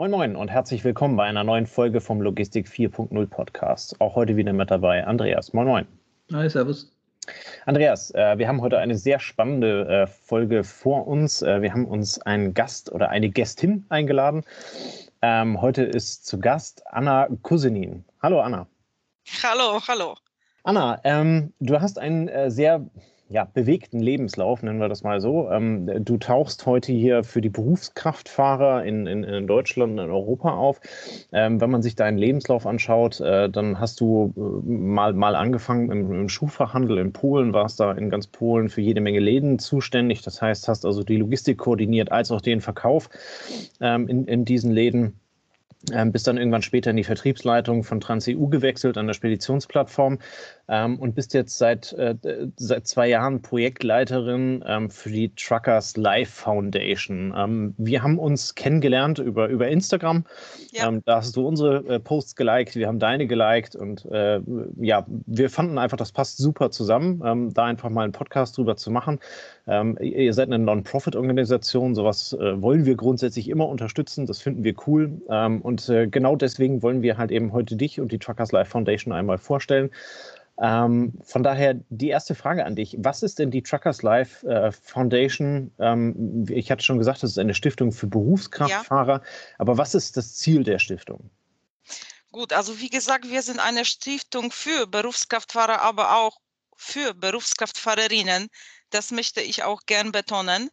Moin Moin und herzlich willkommen bei einer neuen Folge vom Logistik 4.0 Podcast. Auch heute wieder mit dabei Andreas. Moin Moin. Hi, Servus. Andreas, äh, wir haben heute eine sehr spannende äh, Folge vor uns. Äh, wir haben uns einen Gast oder eine Gästin eingeladen. Ähm, heute ist zu Gast Anna Cousenin. Hallo Anna. Hallo, hallo. Anna, ähm, du hast einen äh, sehr ja, bewegten Lebenslauf, nennen wir das mal so. Ähm, du tauchst heute hier für die Berufskraftfahrer in, in, in Deutschland und in Europa auf. Ähm, wenn man sich deinen Lebenslauf anschaut, äh, dann hast du äh, mal, mal angefangen im, im, Schuhfachhandel in Polen, warst da in ganz Polen für jede Menge Läden zuständig. Das heißt, hast also die Logistik koordiniert als auch den Verkauf ähm, in, in diesen Läden ähm, bist dann irgendwann später in die Vertriebsleitung von TransEU gewechselt an der Speditionsplattform ähm, und bist jetzt seit, äh, seit zwei Jahren Projektleiterin ähm, für die Truckers Life Foundation. Ähm, wir haben uns kennengelernt über, über Instagram. Ja. Ähm, da hast du unsere äh, Posts geliked, wir haben deine geliked und äh, ja, wir fanden einfach, das passt super zusammen, ähm, da einfach mal einen Podcast drüber zu machen. ihr seid eine Non-Profit-Organisation, sowas äh, wollen wir grundsätzlich immer unterstützen, das finden wir cool. und und äh, genau deswegen wollen wir halt eben heute dich und die Truckers Life Foundation einmal vorstellen. Ähm, von daher die erste Frage an dich. Was ist denn die Truckers Life äh, Foundation? Ähm, ich hatte schon gesagt, das ist eine Stiftung für Berufskraftfahrer. Ja. Aber was ist das Ziel der Stiftung? Gut, also wie gesagt, wir sind eine Stiftung für Berufskraftfahrer, aber auch für Berufskraftfahrerinnen. Das möchte ich auch gern betonen.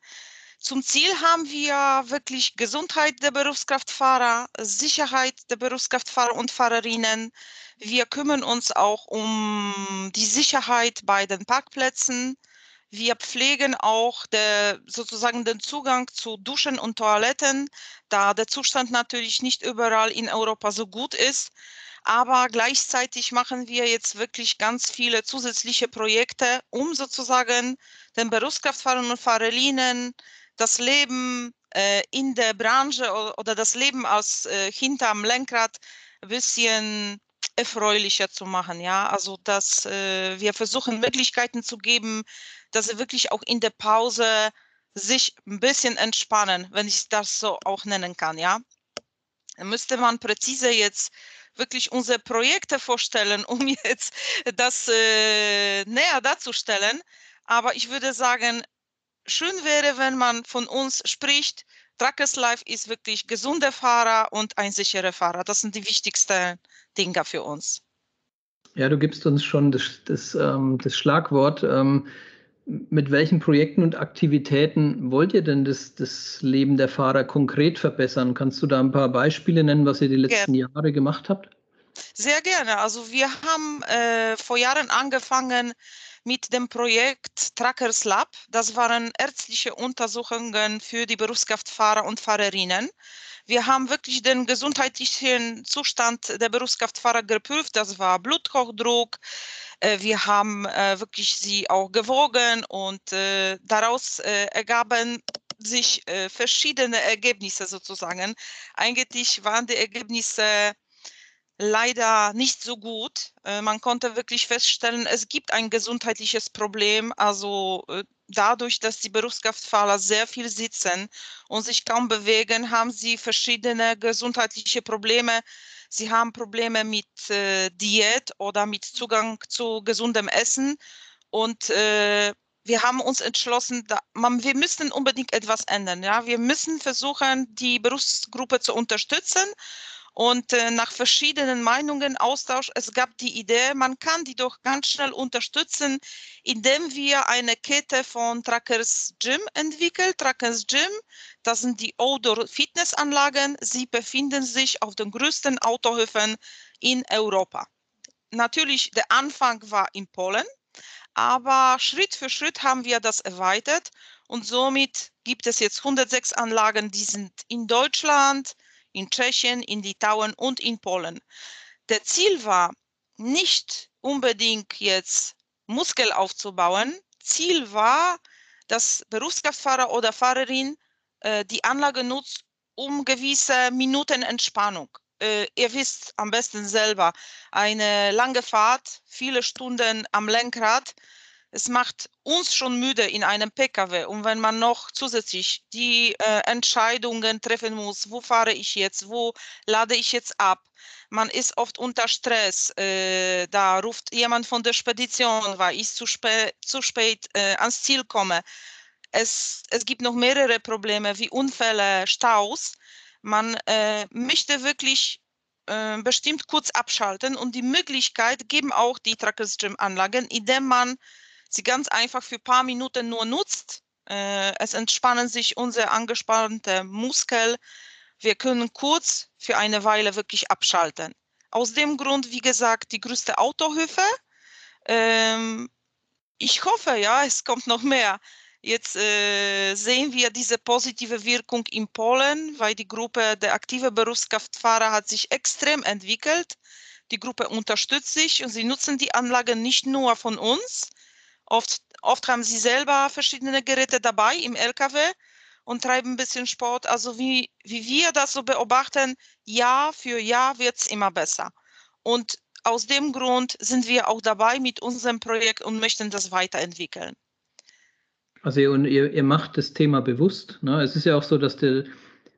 Zum Ziel haben wir wirklich Gesundheit der Berufskraftfahrer, Sicherheit der Berufskraftfahrer und Fahrerinnen. Wir kümmern uns auch um die Sicherheit bei den Parkplätzen. Wir pflegen auch der, sozusagen den Zugang zu Duschen und Toiletten, da der Zustand natürlich nicht überall in Europa so gut ist. Aber gleichzeitig machen wir jetzt wirklich ganz viele zusätzliche Projekte, um sozusagen den Berufskraftfahrern und Fahrerinnen das Leben äh, in der Branche oder das Leben aus äh, hinterm Lenkrad ein bisschen erfreulicher zu machen. Ja, also dass äh, wir versuchen Möglichkeiten zu geben, dass sie wirklich auch in der Pause sich ein bisschen entspannen, wenn ich das so auch nennen kann. Ja, Dann müsste man präzise jetzt wirklich unsere Projekte vorstellen, um jetzt das äh, näher darzustellen. Aber ich würde sagen, schön wäre, wenn man von uns spricht, Truckers Life ist wirklich gesunder Fahrer und ein sicherer Fahrer. Das sind die wichtigsten Dinge für uns. Ja, du gibst uns schon das, das, ähm, das Schlagwort. Ähm, mit welchen Projekten und Aktivitäten wollt ihr denn das, das Leben der Fahrer konkret verbessern? Kannst du da ein paar Beispiele nennen, was ihr die letzten gerne. Jahre gemacht habt? Sehr gerne. Also wir haben äh, vor Jahren angefangen, mit dem Projekt Trackers Lab. Das waren ärztliche Untersuchungen für die Berufskraftfahrer und Fahrerinnen. Wir haben wirklich den gesundheitlichen Zustand der Berufskraftfahrer geprüft. Das war Bluthochdruck. Äh, wir haben äh, wirklich sie auch gewogen und äh, daraus ergaben sich verschiedene Ergebnisse sozusagen. Eigentlich waren die Ergebnisse leider nicht so gut. Äh, man konnte wirklich feststellen, es gibt ein gesundheitliches Problem. Also äh, dadurch, dass die Berufskraftfahrer sehr viel sitzen und sich kaum bewegen, haben sie verschiedene gesundheitliche Probleme. Sie haben Probleme mit äh, Diät oder mit Zugang zu gesundem Essen. Und wir haben uns entschlossen, wir müssen unbedingt etwas ändern. Wir müssen versuchen, die Berufsgruppe zu unterstützen und äh, nach verschiedenen Meinungen Austausch, es gab die Idee, man kann die doch ganz schnell unterstützen, indem wir eine Kette von Trackers Gym entwickeln. Trackers Gym, das sind die Outdoor Fitnessanlagen. Sie befinden sich auf den größten Autohöfen in Europa. Natürlich, der Anfang war in Polen, aber Schritt für Schritt haben wir das erweitert und somit gibt es jetzt 106 Anlagen, die sind in Deutschland, in Tschechien, in Litauen und in Polen. Der Ziel war nicht unbedingt jetzt Muskel aufzubauen. Ziel war, dass Berufskraftfahrer oder Fahrerin äh, die Anlage nutzt, um gewisse Minuten Entspannung. Äh, ihr wisst am besten selber, eine lange Fahrt, viele Stunden am Lenkrad, es macht uns schon müde in einem Pkw. Und wenn man noch zusätzlich die äh, Entscheidungen treffen muss, wo fahre ich jetzt, wo lade ich jetzt ab, man ist oft unter Stress. Äh, da ruft jemand von der Spedition, weil ich zu, spä zu spät äh, ans Ziel komme. Es, es gibt noch mehrere Probleme wie Unfälle, Staus. Man äh, möchte wirklich äh, bestimmt kurz abschalten und die Möglichkeit geben auch die Trackers Gym Anlagen, indem man sie ganz einfach für ein paar Minuten nur nutzt. Äh, es entspannen sich unsere angespannte Muskel. Wir können kurz für eine Weile wirklich abschalten. Aus dem Grund, wie gesagt, die größte Autohöfe. Ähm, ich hoffe, ja, es kommt noch mehr. Jetzt äh, sehen wir diese positive Wirkung in Polen, weil die Gruppe der aktive Berufskraftfahrer hat sich extrem entwickelt. Die Gruppe unterstützt sich und sie nutzen die Anlage nicht nur von uns. Oft, oft haben sie selber verschiedene Geräte dabei im LKW und treiben ein bisschen Sport. Also wie, wie wir das so beobachten, Jahr für Jahr wird es immer besser. Und aus dem Grund sind wir auch dabei mit unserem Projekt und möchten das weiterentwickeln. Also ihr, ihr, ihr macht das Thema bewusst. Ne? Es ist ja auch so, dass der,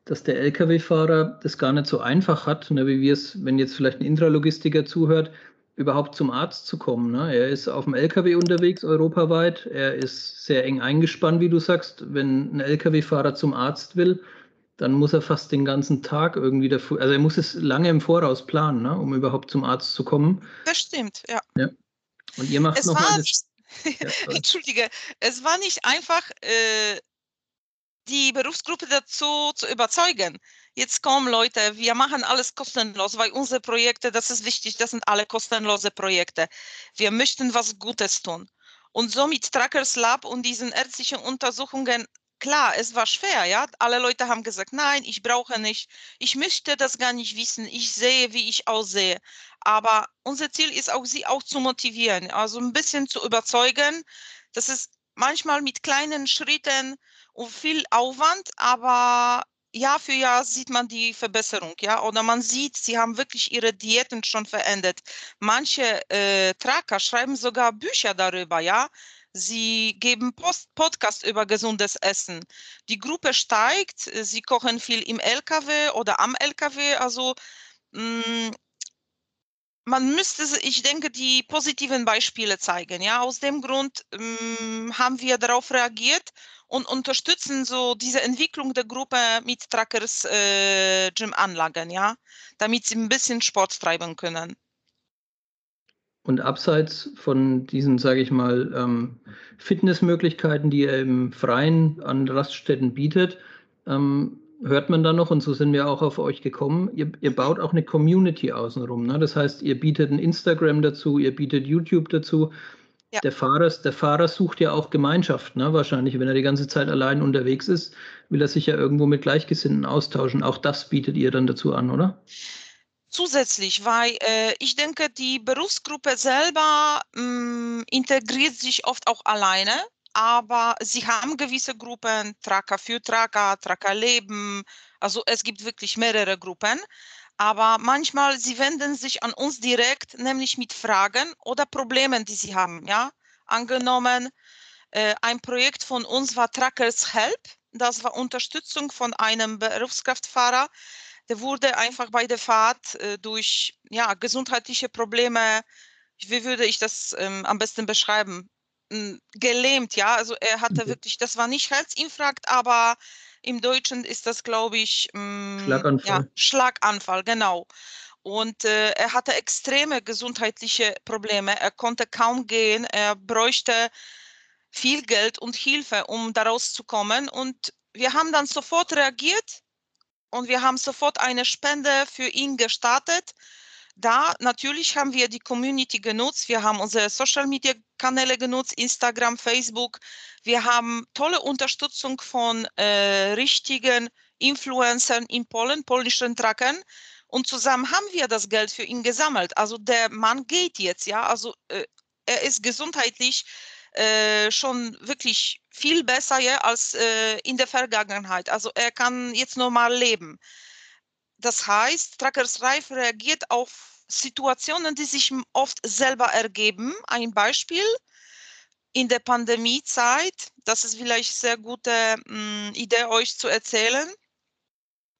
dass der Lkw-Fahrer das gar nicht so einfach hat, ne? wie wir es, wenn jetzt vielleicht ein Intralogistiker zuhört, überhaupt zum Arzt zu kommen. Ne? Er ist auf dem LKW unterwegs europaweit. Er ist sehr eng eingespannt, wie du sagst. Wenn ein LKW-Fahrer zum Arzt will, dann muss er fast den ganzen Tag irgendwie dafür, also er muss es lange im Voraus planen, ne? um überhaupt zum Arzt zu kommen. Das stimmt, ja. ja. Und ihr macht es noch war nicht, Entschuldige, es war nicht einfach, äh, die Berufsgruppe dazu zu überzeugen. Jetzt kommen Leute, wir machen alles kostenlos, weil unsere Projekte, das ist wichtig, das sind alle kostenlose Projekte. Wir möchten was Gutes tun. Und so mit Trackers Lab und diesen ärztlichen Untersuchungen, klar, es war schwer, ja. Alle Leute haben gesagt, nein, ich brauche nicht, ich möchte das gar nicht wissen, ich sehe, wie ich aussehe. Aber unser Ziel ist auch, sie auch zu motivieren, also ein bisschen zu überzeugen. Das ist manchmal mit kleinen Schritten und viel Aufwand, aber Jahr für Jahr sieht man die Verbesserung, ja, oder man sieht, sie haben wirklich ihre Diäten schon verändert. Manche äh, Tracker schreiben sogar Bücher darüber, ja. Sie geben Post Podcast über gesundes Essen. Die Gruppe steigt, sie kochen viel im LKW oder am LKW, also mh, mm, man müsste, ich denke, die positiven Beispiele zeigen. Ja, aus dem Grund ähm, haben wir darauf reagiert und unterstützen so diese Entwicklung der Gruppe mit Trackers äh, Gym-Anlagen, ja, damit sie ein bisschen Sport treiben können. Und abseits von diesen, sage ich mal, ähm, Fitnessmöglichkeiten, die er im Freien an Raststätten bietet, ähm, hört man dann noch, und so sind wir auch auf euch gekommen, ihr, ihr baut auch eine Community außenrum. Ne? Das heißt, ihr bietet ein Instagram dazu, ihr bietet YouTube dazu. Ja. Der, Fahrer, der Fahrer sucht ja auch Gemeinschaft, ne? wahrscheinlich. Wenn er die ganze Zeit allein unterwegs ist, will er sich ja irgendwo mit Gleichgesinnten austauschen. Auch das bietet ihr dann dazu an, oder? Zusätzlich, weil äh, ich denke, die Berufsgruppe selber mh, mm, integriert sich oft auch alleine aber sie haben gewisse Gruppen, Tracker für Tracker, Tracker leben. Also es gibt wirklich mehrere Gruppen. Aber manchmal, sie wenden sich an uns direkt, nämlich mit Fragen oder Problemen, die sie haben. Ja? Angenommen, äh, ein Projekt von uns war Trackers Help. Das war Unterstützung von einem Berufskraftfahrer. Der wurde einfach bei der Fahrt äh, durch ja, gesundheitliche Probleme, wie würde ich das ähm, am besten beschreiben? gelähmt, ja. Also er hatte okay. wirklich, das war nicht Herzinfarkt, aber im Deutschen ist das, glaube ich, mh, Schlaganfall. Ja, Schlaganfall, genau. Und äh, er hatte extreme gesundheitliche Probleme. Er konnte kaum gehen. Er bräuchte viel Geld und Hilfe, um daraus zu kommen. Und wir haben dann sofort reagiert und wir haben sofort eine Spende für ihn gestartet da natürlich haben wir die Community genutzt. Wir haben unsere Social Media Kanäle genutzt, Instagram, Facebook. Wir haben tolle Unterstützung von äh, richtigen Influencern in Polen, polnischen Trackern. Und zusammen haben wir das Geld für ihn gesammelt. Also der Mann geht jetzt, ja. Also äh, er ist gesundheitlich äh, schon wirklich viel besser ja, als äh, in der Vergangenheit. Also er kann jetzt normal leben. Das heißt, Trackers Life reagiert auf Situationen, die sich oft selber ergeben. Ein Beispiel. in der Pandemiezeit, das ist vielleicht sehr gute mh, mm, Idee, euch zu erzählen.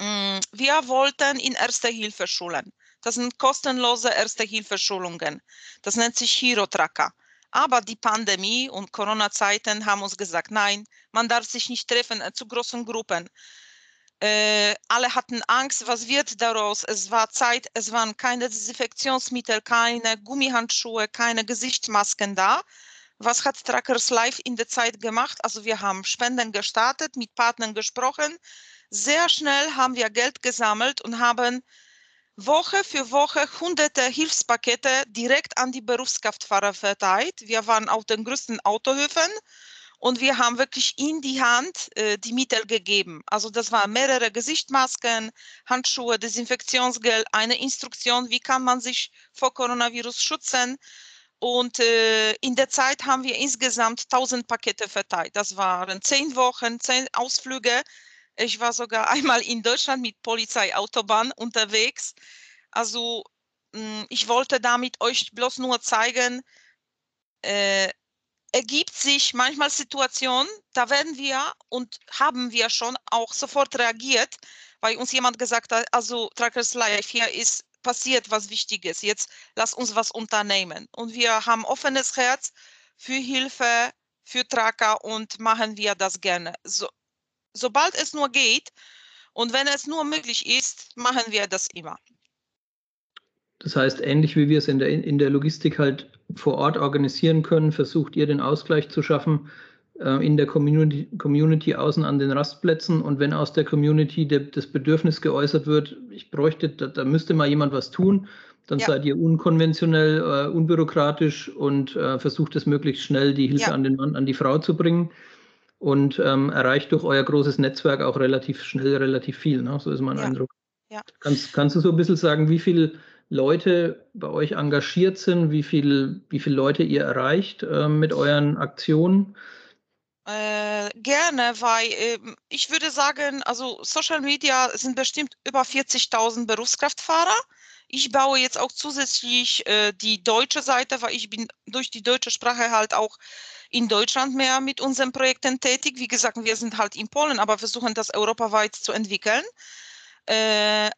Mh, mm, wir wollten in Erste Hilfe schulen. Das sind kostenlose Erste Hilfe Schulungen. Das nennt sich Hero Tracker. Aber die Pandemie und Corona-Zeiten haben uns gesagt, nein, man darf sich nicht treffen äh, zu großen Gruppen. Äh, alle hatten Angst, was wird daraus? Es war Zeit, es waren keine Desinfektionsmittel, keine Gummihandschuhe, keine Gesichtsmasken da. Was hat Trackers Live in der Zeit gemacht? Also wir haben Spenden gestartet, mit Partnern gesprochen. Sehr schnell haben wir Geld gesammelt und haben Woche für Woche hunderte Hilfspakete direkt an die Berufskraftfahrer verteilt. Wir waren auf den größten Autohöfen und wir haben wirklich in die Hand äh, die Mittel gegeben. Also das waren mehrere Gesichtsmasken, Handschuhe, Desinfektionsgel, eine Instruktion, wie kann man sich vor Coronavirus schützen. Und äh, in der Zeit haben wir insgesamt 1000 Pakete verteilt. Das waren zehn Wochen, zehn Ausflüge ich war sogar einmal in Deutschland mit Polizeiautobahn unterwegs. Also hm, ich wollte damit euch bloß nur zeigen, äh, ergibt sich manchmal Situationen, da werden wir und haben wir schon auch sofort reagiert, weil uns jemand gesagt hat, also Trackers Life, hier ist passiert was Wichtiges, jetzt lass uns was unternehmen. Und wir haben offenes Herz für Hilfe, für Tracker und machen wir das gerne. So, sobald es nur geht und wenn es nur möglich ist, machen wir das immer. Das heißt, ähnlich wie wir es in der, in der Logistik halt vor Ort organisieren können, versucht ihr den Ausgleich zu schaffen äh, in der Community, Community außen an den Rastplätzen. Und wenn aus der Community de, das Bedürfnis geäußert wird, ich bräuchte, da, da müsste mal jemand was tun, dann ja. seid ihr unkonventionell, äh, unbürokratisch und äh, versucht es möglichst schnell, die Hilfe ja. an den Mann, an die Frau zu bringen und ähm, erreicht durch euer großes Netzwerk auch relativ schnell relativ viel. Ne? So ist mein ja. Eindruck. Kannst, kannst du so ein bisschen sagen, wie viele Leute bei euch engagiert sind, wie, viel, wie viele Leute ihr erreicht äh, mit euren Aktionen? Äh, gerne, weil äh, ich würde sagen, also Social Media sind bestimmt über 40.000 Berufskraftfahrer. Ich baue jetzt auch zusätzlich äh, die deutsche Seite, weil ich bin durch die deutsche Sprache halt auch in Deutschland mehr mit unseren Projekten tätig. Wie gesagt, wir sind halt in Polen, aber versuchen das europaweit zu entwickeln. Äh,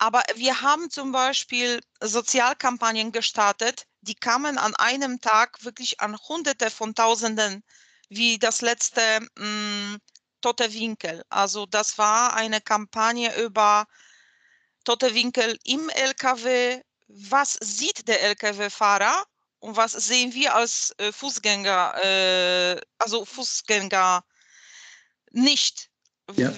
aber wir haben zum Beispiel Sozialkampagnen gestartet, die kamen an einem Tag wirklich an Hunderte von Tausenden, wie das letzte mh, mm, Tote Winkel. Also das war eine Kampagne über Tote Winkel im LKW. Was sieht der LKW-Fahrer? Und was sehen wir als äh, Fußgänger, äh, also Fußgänger nicht? Ja.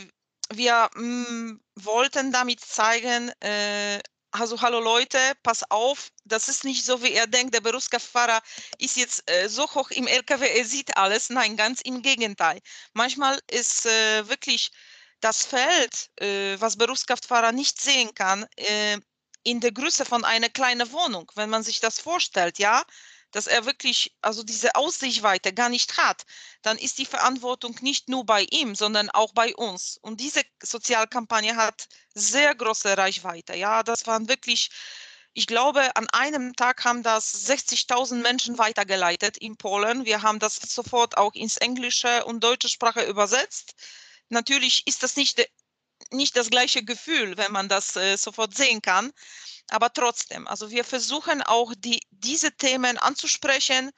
Wir mh, mm, wollten damit zeigen, äh, also hallo Leute, pass auf, das ist nicht so, wie er denkt, der Berufskraftfahrer ist jetzt äh, so hoch im LKW, er sieht alles. Nein, ganz im Gegenteil. Manchmal ist äh, wirklich das Feld, äh, was Berufskraftfahrer nicht sehen kann, äh, in der Größe von einer kleinen Wohnung, wenn man sich das vorstellt, ja, dass er wirklich also diese Aussichtweite gar nicht hat, dann ist die Verantwortung nicht nur bei ihm, sondern auch bei uns. Und diese Sozialkampagne hat sehr große Reichweite. Ja, das waren wirklich, ich glaube, an einem Tag haben das 60.000 Menschen weitergeleitet in Polen. Wir haben das sofort auch ins Englische und deutsche Sprache übersetzt. Natürlich ist das nicht nicht das gleiche Gefühl, wenn man das äh, sofort sehen kann. Aber trotzdem, also wir versuchen auch die, diese Themen anzusprechen.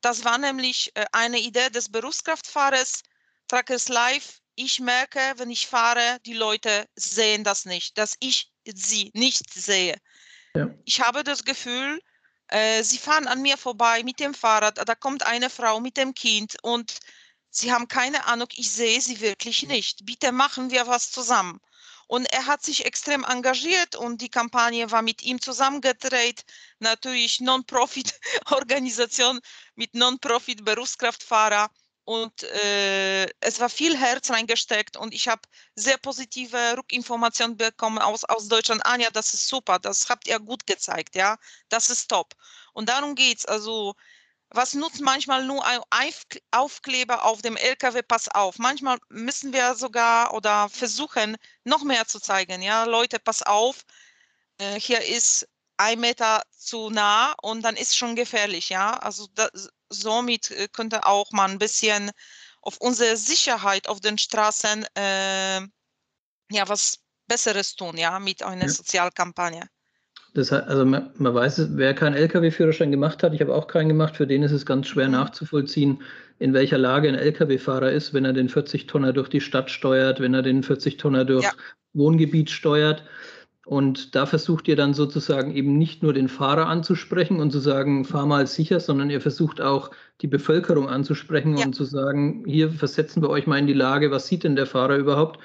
Das war nämlich äh, eine Idee des Berufskraftfahrers, Trackers Live. Ich merke, wenn ich fahre, die Leute sehen das nicht, dass ich sie nicht sehe. Ja. Ich habe das Gefühl, äh, sie fahren an mir vorbei mit dem Fahrrad, da kommt eine Frau mit dem Kind und Sie haben keine Ahnung, ich sehe sie wirklich nicht. Bitte machen wir was zusammen. Und er hat sich extrem engagiert und die Kampagne war mit ihm zusammengedreht. Natürlich Non-Profit-Organisation mit Non-Profit-Berufskraftfahrer. Und äh, es war viel Herz reingesteckt und ich habe sehr positive Rückinformationen bekommen aus, aus Deutschland. Anja, das ist super, das habt ihr gut gezeigt, ja, das ist top. Und darum geht es. Also was nutzt manchmal nur ein Aufkleber auf dem LKW, pass auf. Manchmal müssen wir sogar oder versuchen, noch mehr zu zeigen. Ja, Leute, pass auf, äh, hier ist ein Meter zu nah und dann ist schon gefährlich. Ja, also das, somit äh, könnte auch man ein bisschen auf unsere Sicherheit auf den Straßen äh, ja was Besseres tun, ja, mit einer ja. Sozialkampagne. Das heißt, also man, man weiß, wer keinen Lkw-Führerschein gemacht hat, ich habe auch keinen gemacht, für den ist es ganz schwer nachzuvollziehen, in welcher Lage ein Lkw-Fahrer ist, wenn er den 40-Tonner durch die Stadt steuert, wenn er den 40-Tonner durch ja. Wohngebiet steuert. Und da versucht ihr dann sozusagen eben nicht nur den Fahrer anzusprechen und zu sagen, fahr mal sicher, sondern ihr versucht auch die Bevölkerung anzusprechen ja. und zu sagen, hier versetzen wir euch mal in die Lage, was sieht denn der Fahrer überhaupt?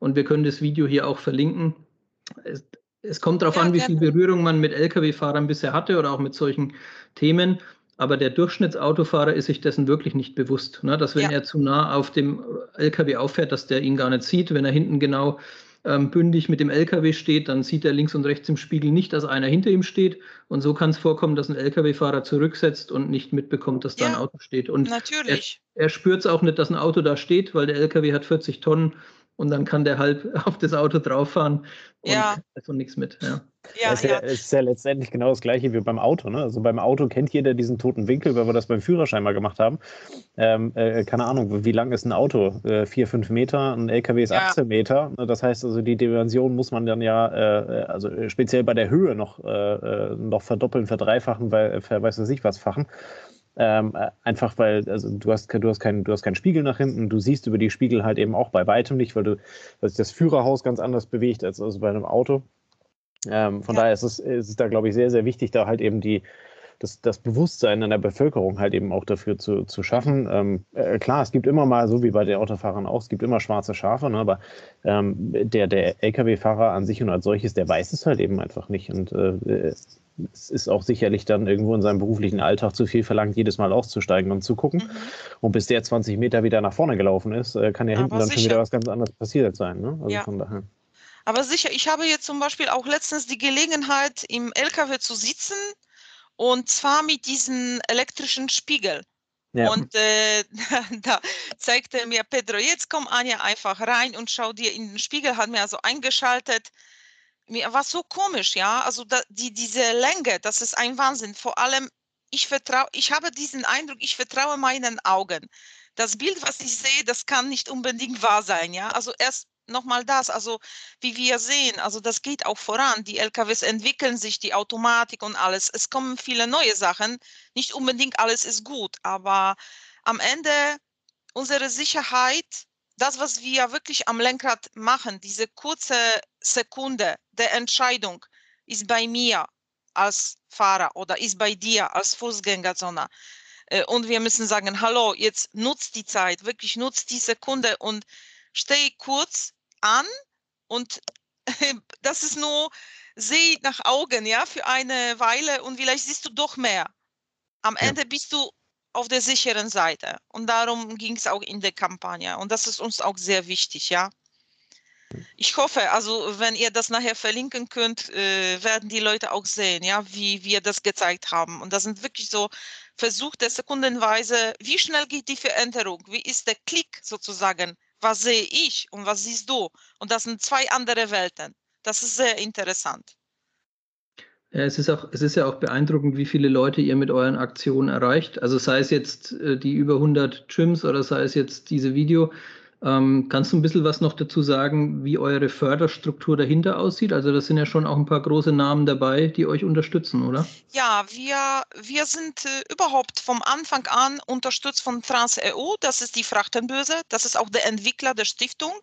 Und wir können das Video hier auch verlinken. Es, kommt darauf ja, an, wie viel Berührung man mit Lkw-Fahrern bisher hatte oder auch mit solchen Themen. Aber der Durchschnittsautofahrer ist sich dessen wirklich nicht bewusst, ne? dass wenn ja. er zu nah auf dem LKW auffährt, dass der ihn gar nicht sieht. Wenn er hinten genau ähm, bündig mit dem LKW steht, dann sieht er links und rechts im Spiegel nicht, dass einer hinter ihm steht. Und so kann es vorkommen, dass ein LKW-Fahrer zurücksetzt und nicht mitbekommt, dass da ein Auto steht. Und natürlich. er, er spürt es auch nicht, dass ein Auto da steht, weil der LKW hat 40 Tonnen und dann kann der halb auf das Auto drauf fahren und ja. davon nichts mit. Ja. Ja, es, ist ja, ist ja letztendlich genau das gleiche wie beim Auto. Ne? Also beim Auto kennt jeder diesen toten Winkel, weil wir das beim Führerschein mal gemacht haben. Ähm, äh, keine Ahnung, wie lang ist ein Auto? Äh, vier, fünf Meter, ein LKW ist ja. 18 Meter. Ne? Das heißt also, die Dimension muss man dann ja, äh, also speziell bei der Höhe noch, äh, äh, noch verdoppeln, verdreifachen, weil, äh, weiß ich was fachen. Ähm, einfach weil, also du hast, du, hast keinen, du hast keinen Spiegel nach hinten, du siehst über die Spiegel halt eben auch bei weitem nicht, weil du weil sich das Führerhaus ganz anders bewegt als also bei einem Auto. Ähm, von ja. daher ist es, ist es da, glaube ich, sehr, sehr wichtig, da halt eben die, das, das Bewusstsein in der Bevölkerung halt eben auch dafür zu, zu schaffen. Ähm, äh, klar, es gibt immer mal, so wie bei den Autofahrern auch, es gibt immer schwarze Schafe, ne, aber ähm, der, der Lkw-Fahrer an sich und als solches, der weiß es halt eben einfach nicht. Und äh, es ist auch sicherlich dann irgendwo in seinem beruflichen Alltag zu viel verlangt, jedes Mal auszusteigen und zu gucken. Mhm. Und bis der 20 Meter wieder nach vorne gelaufen ist, äh, kann ja Aber hinten dann sicher. schon wieder was ganz anderes passiert sein. Ne? Also ja. von daher. Aber sicher, ich habe jetzt zum Beispiel auch letztens die Gelegenheit, im LKW zu sitzen und zwar mit diesem elektrischen Spiegel. Ja. Und äh, da zeigte mir Pedro, jetzt komm Anja einfach rein und schau dir in den Spiegel, hat mir also eingeschaltet mir war so komisch, ja. Also da, die, diese Länge, das ist ein Wahnsinn. Vor allem, ich vertraue, ich habe diesen Eindruck, ich vertraue meinen Augen. Das Bild, was ich sehe, das kann nicht unbedingt wahr sein, ja. Also erst nochmal das, also wie wir sehen, also das geht auch voran. Die LKWs entwickeln sich, die Automatik und alles. Es kommen viele neue Sachen. Nicht unbedingt alles ist gut, aber am Ende unsere Sicherheit das, was wir wirklich am Lenkrad machen, diese kurze Sekunde der Entscheidung, ist bei mir als Fahrer oder ist bei dir als Fußgängerzone. Äh, und wir müssen sagen, hallo, jetzt nutzt die Zeit, wirklich nutzt die Sekunde und steh kurz an und das ist nur, seh nach Augen, ja, für eine Weile und vielleicht siehst du doch mehr. Am Ende bist du auf der sicheren Seite. Und darum ging es auch in der Kampagne. Und das ist uns auch sehr wichtig, ja. Ich hoffe, also wenn ihr das nachher verlinken könnt, äh, werden die Leute auch sehen, ja, wie wir das gezeigt haben. Und das sind wirklich so Versuche sekundenweise, wie schnell geht die Veränderung? Wie ist der Klick sozusagen? Was sehe ich und was siehst du? Und das sind zwei andere Welten. Das ist sehr interessant. Ja, es ist, auch, es ist ja auch beeindruckend, wie viele Leute ihr mit euren Aktionen erreicht. Also sei es jetzt äh, die über 100 Gyms oder sei es jetzt diese Video. Ähm, kannst du ein bisschen was noch dazu sagen, wie eure Förderstruktur dahinter aussieht? Also das sind ja schon auch ein paar große Namen dabei, die euch unterstützen, oder? Ja, wir, wir sind äh, überhaupt vom Anfang an unterstützt von TransEU. Das ist die Frachtenbörse. Das ist auch der Entwickler der Stiftung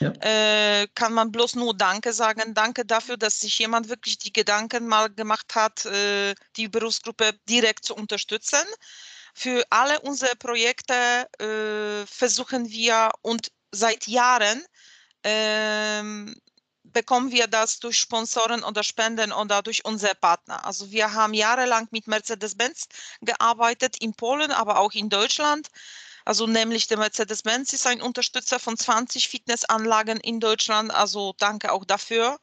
ja. äh, kann man bloß nur Danke sagen. Danke dafür, dass sich jemand wirklich die Gedanken mal gemacht hat, äh, die Berufsgruppe direkt zu unterstützen. Für alle unsere Projekte äh, versuchen wir und seit Jahren ähm, bekommen wir das durch Sponsoren oder Spenden oder durch unsere Partner. Also wir haben jahrelang mit Mercedes-Benz gearbeitet in Polen, aber auch in Deutschland. Also nämlich der Mercedes-Benz ist ein Unterstützer von 20 Fitnessanlagen in Deutschland. Also danke auch dafür.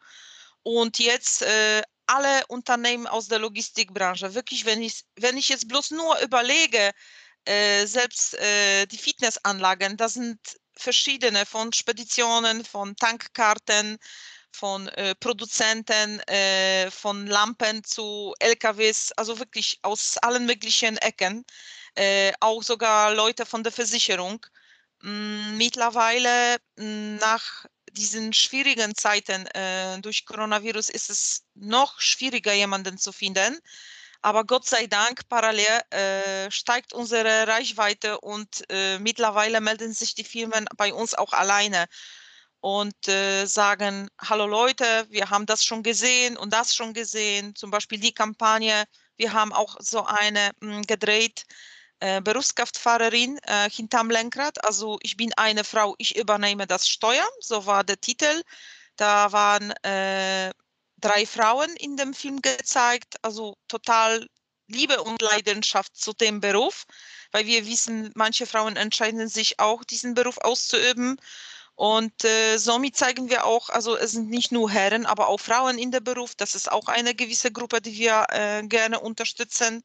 Und jetzt äh, alle Unternehmen aus der Logistikbranche. Wirklich, wenn ich, wenn ich jetzt bloß nur überlege, äh, selbst äh, die Fitnessanlagen, das sind verschiedene von Speditionen, von Tankkarten, von äh, Produzenten, äh, von Lampen zu LKWs, also wirklich aus allen möglichen Ecken äh, auch sogar Leute von der Versicherung. Mm, mittlerweile mm, nach diesen schwierigen Zeiten äh, durch Coronavirus ist es noch schwieriger, jemanden zu finden. Aber Gott sei Dank, parallel äh, steigt unsere Reichweite und äh, mittlerweile melden sich die Firmen bei uns auch alleine und äh, sagen, hallo Leute, wir haben das schon gesehen und das schon gesehen. Zum Beispiel die Kampagne, wir haben auch so eine mh, hm, gedreht, äh, Berufskraftfahrerin äh, hinterm Lenkrad. Also ich bin eine Frau, ich übernehme das Steuer, so war der Titel. Da waren äh, drei Frauen in dem Film gezeigt, also total Liebe und Leidenschaft zu dem Beruf, weil wir wissen, manche Frauen entscheiden sich auch, diesen Beruf auszuüben. Und äh, somit zeigen wir auch, also es sind nicht nur Herren, aber auch Frauen in der Beruf. Das ist auch eine gewisse Gruppe, die wir äh, gerne unterstützen.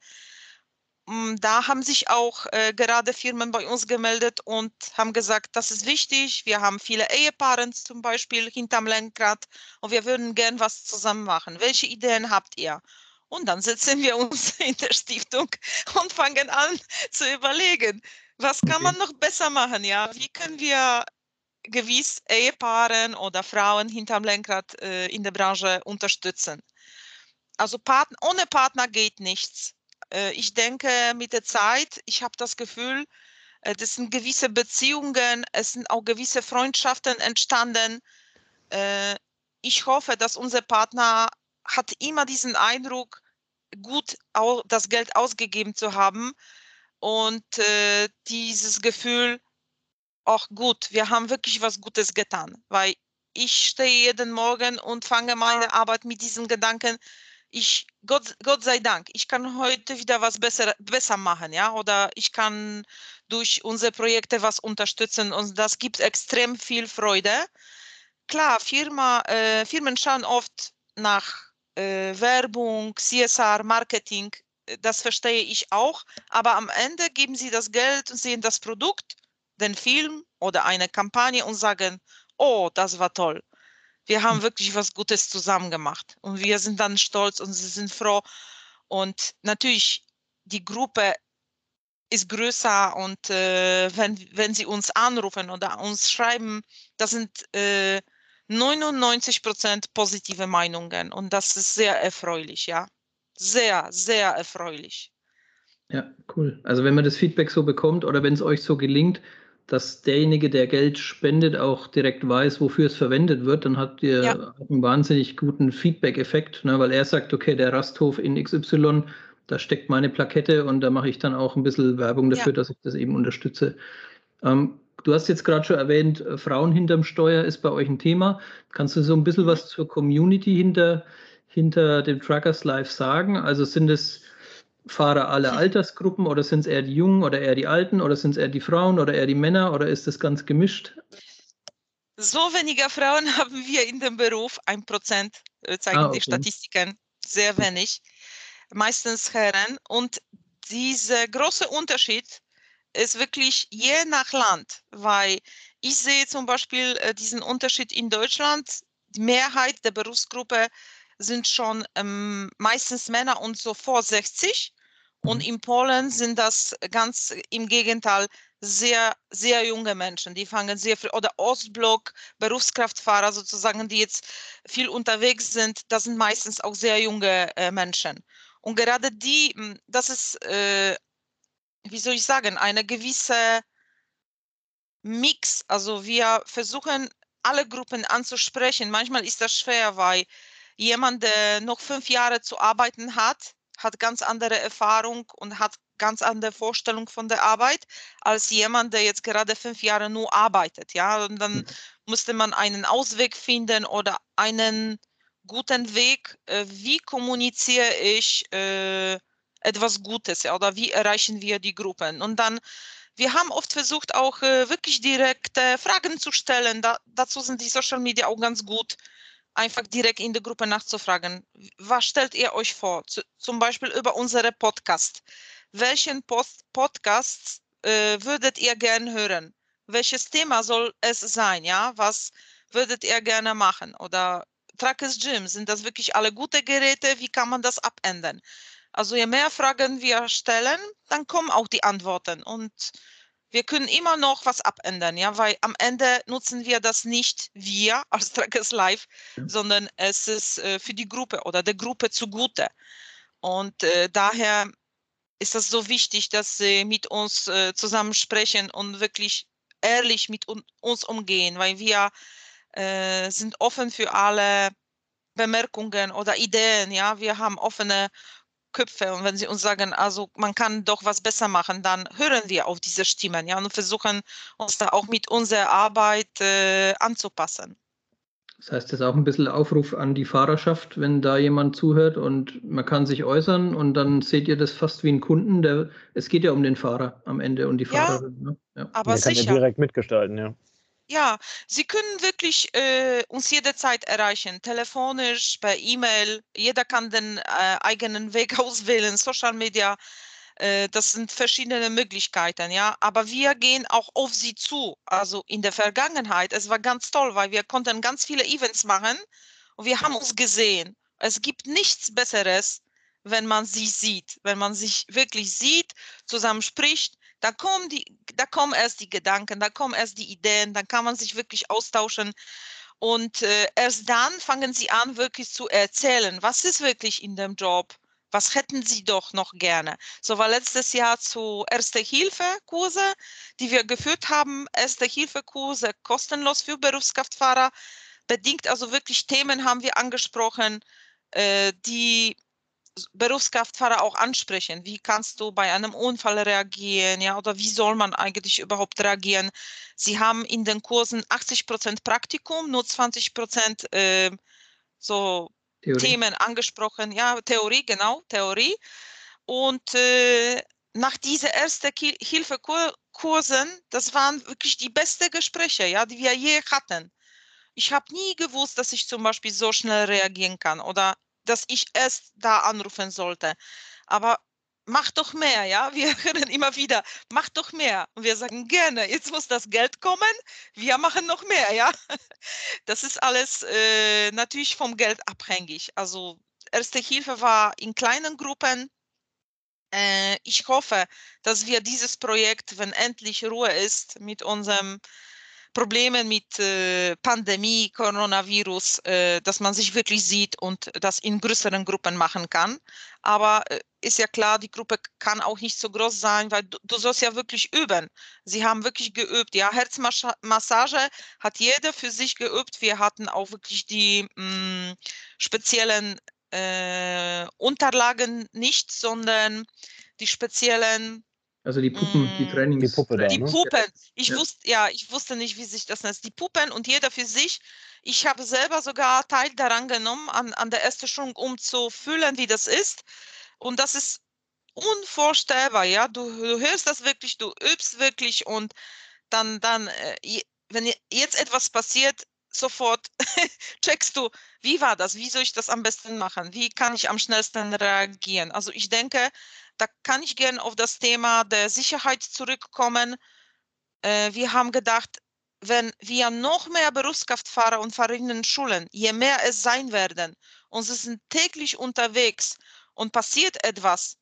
Mm, da haben sich auch äh, gerade Firmen bei uns gemeldet und haben gesagt, das ist wichtig. Wir haben viele Ehepaare zum Beispiel hinterm Lenkrad und wir würden gern was zusammen machen. Welche Ideen habt ihr? Und dann setzen wir uns in der Stiftung und fangen an zu überlegen, was kann okay. man noch besser machen? Ja, wie können wir gewiss Ehepaaren oder Frauen hinterm Lenkrad äh, in der Branche unterstützen? Also Partner, ohne Partner geht nichts. Äh, ich denke, mit der Zeit, ich habe das Gefühl, äh, das sind gewisse Beziehungen, es sind auch gewisse Freundschaften entstanden. Äh, ich hoffe, dass unser Partner hat immer diesen Eindruck, gut das Geld ausgegeben zu haben und dieses Gefühl, auch gut, wir haben wirklich was Gutes getan, weil ich stehe jeden Morgen und fange meine Arbeit mit diesem Gedanken, ich, Gott, Gott sei Dank, ich kann heute wieder was besser, besser machen, ja, oder ich kann durch unsere Projekte was unterstützen und das gibt extrem viel Freude. Klar, Firma, äh, Firmen schauen oft nach äh, Werbung, CSR, Marketing, das verstehe ich auch, aber am Ende geben sie das Geld und sehen das Produkt, den Film oder eine Kampagne und sagen, oh, das war toll wir haben hm. wirklich was Gutes zusammen gemacht. Und wir sind dann stolz und sie sind froh. Und natürlich, die Gruppe ist größer und äh, wenn, wenn sie uns anrufen oder uns schreiben, das sind äh, 99 Prozent positive Meinungen und das ist sehr erfreulich, ja. Sehr, sehr erfreulich. Ja, cool. Also wenn man das Feedback so bekommt oder wenn es euch so gelingt, dass derjenige, der Geld spendet, auch direkt weiß, wofür es verwendet wird, dann habt ihr ja. einen wahnsinnig guten Feedback-Effekt, ne, weil er sagt, okay, der Rasthof in XY, da steckt meine Plakette und da mache ich dann auch ein bisschen Werbung dafür, ja. dass ich das eben unterstütze. Ähm, du hast jetzt gerade schon erwähnt, äh, Frauen hinterm Steuer ist bei euch ein Thema. Kannst du so ein bisschen was zur Community hinter, hinter dem Trackers Live sagen? Also sind es Fahrer alle Altersgruppen oder sind es eher die Jungen oder eher die Alten oder sind es eher die Frauen oder eher die Männer oder ist das ganz gemischt? So weniger Frauen haben wir in dem Beruf, ein Prozent äh, zeigen ah, okay. die Statistiken, sehr wenig, meistens Herren. Und dieser große Unterschied ist wirklich je nach Land, weil ich sehe zum Beispiel äh, diesen Unterschied in Deutschland, die Mehrheit der Berufsgruppe sind schon ähm, meistens Männer und so vor 60. Und mhm. in Polen sind das ganz im Gegenteil sehr, sehr junge Menschen. Die fangen sehr früh, oder Ostblock, Berufskraftfahrer sozusagen, die jetzt viel unterwegs sind, das sind meistens auch sehr junge äh, Menschen. Und gerade die, hm, das ist, äh, wie soll ich sagen, eine gewisse Mix. Also wir versuchen alle Gruppen anzusprechen. Manchmal ist das schwer, weil jemand, der noch fünf Jahre zu arbeiten hat, hat ganz andere Erfahrung und hat ganz andere Vorstellung von der Arbeit als jemand, der jetzt gerade fünf Jahre nur arbeitet. Ja, und dann mhm. musste man einen Ausweg finden oder einen guten Weg. Äh, wie kommuniziere ich äh, etwas Gutes oder wie erreichen wir die Gruppen? Und dann wir haben oft versucht, auch äh, wirklich direkte Fragen zu stellen. Da, dazu sind die Social Media auch ganz gut einfach direkt in der Gruppe nachzufragen. Was stellt ihr euch vor? Z zum Beispiel über unsere Podcast. Welchen Post Podcast äh, würdet ihr gerne hören? Welches Thema soll es sein? Ja, was würdet ihr gerne machen? Oder Trackers Gym, sind das wirklich alle gute Geräte? Wie kann man das abändern? Also je mehr Fragen wir stellen, dann kommen auch die Antworten. Und wir können immer noch was abändern, ja, weil am Ende nutzen wir das nicht wir als Trackers Live, ja. sondern es ist äh, für die Gruppe oder der Gruppe zugute. Und äh, daher ist das so wichtig, dass sie mit uns äh, zusammen sprechen und wirklich ehrlich mit un uns umgehen, weil wir äh, sind offen für alle Bemerkungen oder Ideen, ja, wir haben offene Köpfe und wenn sie uns sagen, also man kann doch was besser machen, dann hören wir auf diese Stimmen, ja, und versuchen uns da auch mit unserer Arbeit äh, anzupassen. Das heißt, das ist auch ein bisschen Aufruf an die Fahrerschaft, wenn da jemand zuhört und man kann sich äußern und dann seht ihr das fast wie ein Kunden. Der, es geht ja um den Fahrer am Ende und die Fahrerin. Ne? Ja. Aber der sicher. kann ja direkt mitgestalten, ja. Ja, Sie können wirklich äh, uns jederzeit erreichen, telefonisch, per E-Mail. Jeder kann den äh, eigenen Weg auswählen, Social Media. Äh, das sind verschiedene Möglichkeiten, ja. Aber wir gehen auch auf Sie zu. Also in der Vergangenheit, es war ganz toll, weil wir konnten ganz viele Events machen und wir haben uns gesehen. Es gibt nichts Besseres, wenn man sie sieht, wenn man sich wirklich sieht, zusammen spricht da kommen, die, da kommen erst die Gedanken, da kommen erst die Ideen, dann kann man sich wirklich austauschen. Und äh, erst dann fangen sie an, wirklich zu erzählen, was ist wirklich in dem Job, was hätten Sie doch noch gerne? So war letztes Jahr zu Erste-Hilfe-Kurse, die wir geführt haben. Erste-Hilfe-Kurse kostenlos für Berufskraftfahrer. Bedingt also wirklich Themen haben wir angesprochen, äh, die Berufskraftfahrer auch ansprechen. Wie kannst du bei einem Unfall reagieren? Ja, oder wie soll man eigentlich überhaupt reagieren? Sie haben in den Kursen 80 Prozent Praktikum, nur 20 Prozent äh, so Theorie. Themen angesprochen. Ja, Theorie, genau, Theorie. Und äh, nach diesen ersten Hilfekursen, das waren wirklich die besten Gespräche, ja, die wir je hatten. Ich habe nie gewusst, dass ich zum Beispiel so schnell reagieren kann oder dass ich erst da anrufen sollte. Aber mach doch mehr, ja. Wir hören immer wieder, mach doch mehr. Und wir sagen gerne, jetzt muss das Geld kommen, wir machen noch mehr, ja. Das ist alles äh, natürlich vom Geld abhängig. Also Erste Hilfe war in kleinen Gruppen. Äh, ich hoffe, dass wir dieses Projekt, wenn endlich Ruhe ist, mit unserem Probleme mit äh, Pandemie, Coronavirus, äh, dass man sich wirklich sieht und das in größeren Gruppen machen kann. Aber äh, ist ja klar, die Gruppe kann auch nicht so groß sein, weil du, du sollst ja wirklich üben. Sie haben wirklich geübt. Ja, Herzmassage hat jeder für sich geübt. Wir hatten auch wirklich die mh, mm, speziellen äh, Unterlagen nicht, sondern die speziellen also die Puppen, die mm, Trainings. Die Puppe da, Die ne? Puppen. Ich ja. wusste, ja, ich wusste nicht, wie sich das nennt. Die Puppen und jeder für sich. Ich habe selber sogar Teil daran genommen, an, an der ersten Schulung, um zu fühlen, wie das ist. Und das ist unvorstellbar, ja. Du, du hörst das wirklich, du übst wirklich und dann, dann, äh, wenn jetzt etwas passiert, sofort checkst du, wie war das, wie soll ich das am besten machen, wie kann ich am schnellsten reagieren. Also ich denke, da kann ich gerne auf das Thema der Sicherheit zurückkommen. Äh, wir haben gedacht, wenn wir noch mehr Berufskraftfahrer und Fahrerinnen schulen, je mehr es sein werden und sie sind täglich unterwegs und passiert etwas,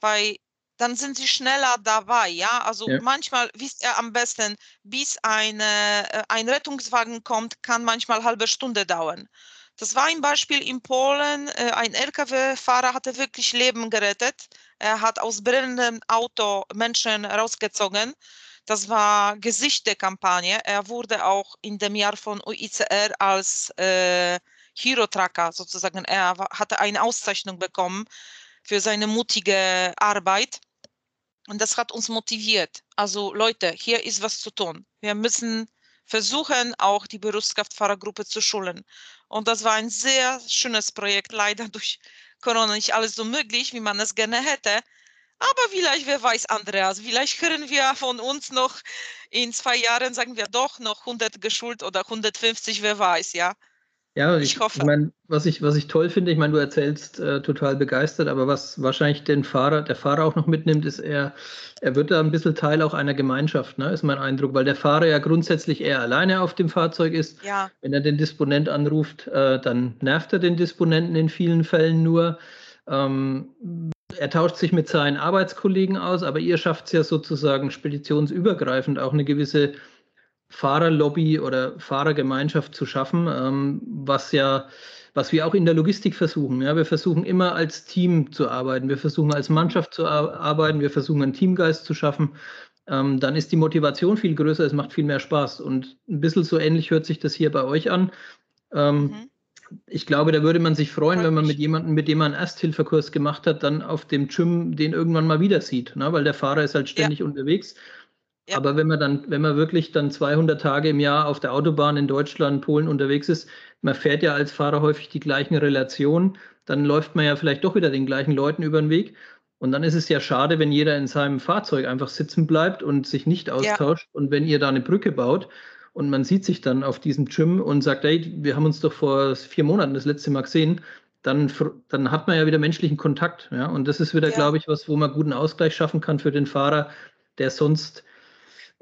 weil dann sind sie schneller dabei, ja. Also ja. manchmal wisst ihr am besten, bis eine, äh, ein Rettungswagen kommt, kann manchmal eine halbe Stunde dauern. Das war ein Beispiel in Polen. Äh, ein Lkw-Fahrer hatte wirklich Leben gerettet. Er hat aus brennendem Auto Menschen rausgezogen. Das war Gesicht der Kampagne. Er wurde auch in dem Jahr von UICR als äh, Hero Tracker sozusagen. Er hatte eine Auszeichnung bekommen für seine mutige Arbeit. Und das hat uns motiviert. Also Leute, hier ist was zu tun. Wir müssen versuchen, auch die Berufskraftfahrergruppe zu schulen. Und das war ein sehr schönes Projekt. Leider durch Corona nicht alles so möglich, wie man es gerne hätte. Aber vielleicht, wer weiß, Andreas, vielleicht hören wir von uns noch in zwei Jahren, sagen wir doch, noch 100 geschult oder 150, wer weiß, ja. Ja, ich, ich hoffe. Ich meine, was ich, was ich toll finde, ich meine, du erzählst äh, total begeistert, aber was wahrscheinlich den Fahrer, der Fahrer auch noch mitnimmt, ist er, er wird da ein bisschen Teil auch einer Gemeinschaft, ne, ist mein Eindruck, weil der Fahrer ja grundsätzlich eher alleine auf dem Fahrzeug ist. Ja. Wenn er den Disponent anruft, äh, dann nervt er den Disponenten in vielen Fällen nur. Ähm, er tauscht sich mit seinen Arbeitskollegen aus, aber ihr schafft es ja sozusagen speditionsübergreifend auch eine gewisse Fahrerlobby oder Fahrergemeinschaft zu schaffen, ähm, was ja, was wir auch in der Logistik versuchen. Ja, wir versuchen immer als Team zu arbeiten, wir versuchen als Mannschaft zu arbeiten, wir versuchen einen Teamgeist zu schaffen. Ähm, dann ist die Motivation viel größer, es macht viel mehr Spaß. Und ein bisschen so ähnlich hört sich das hier bei euch an. Ähm, mhm. Ich glaube, da würde man sich freuen, wenn man mit jemandem, mit dem man einen Ersthilfekurs gemacht hat, dann auf dem Gym den irgendwann mal wieder sieht, ne? weil der Fahrer ist halt ständig ja. unterwegs ja. Aber wenn man dann, wenn man wirklich dann 200 Tage im Jahr auf der Autobahn in Deutschland, Polen unterwegs ist, man fährt ja als Fahrer häufig die gleichen Relationen, dann läuft man ja vielleicht doch wieder den gleichen Leuten über den Weg. Und dann ist es ja schade, wenn jeder in seinem Fahrzeug einfach sitzen bleibt und sich nicht austauscht. Ja. Und wenn ihr da eine Brücke baut und man sieht sich dann auf diesem Gym und sagt, hey, wir haben uns doch vor vier Monaten das letzte Mal gesehen, dann, dann hat man ja wieder menschlichen Kontakt. Ja? Und das ist wieder, ja. glaube ich, was, wo man guten Ausgleich schaffen kann für den Fahrer, der sonst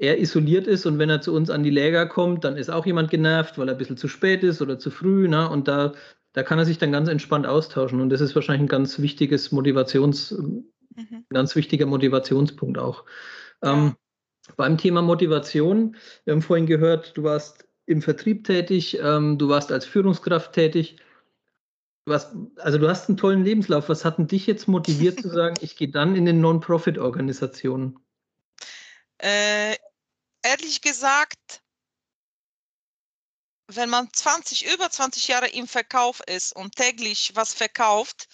er isoliert ist und wenn er zu uns an die Läger kommt, dann ist auch jemand genervt, weil er ein bisschen zu spät ist oder zu früh. Ne? Und da, da kann er sich dann ganz entspannt austauschen. Und das ist wahrscheinlich ein ganz wichtiges Motivations, mhm. ganz wichtiger Motivationspunkt auch. Ähm, beim Thema Motivation, wir haben vorhin gehört, du warst im Vertrieb tätig, ähm, du warst als Führungskraft tätig. Hast, also du hast einen tollen Lebenslauf. Was hat denn dich jetzt motiviert zu sagen, ich gehe dann in den Non-Profit-Organisationen? Äh, ehrlich gesagt, wenn man 20, über 20 Jahre im Verkauf ist und täglich was verkauft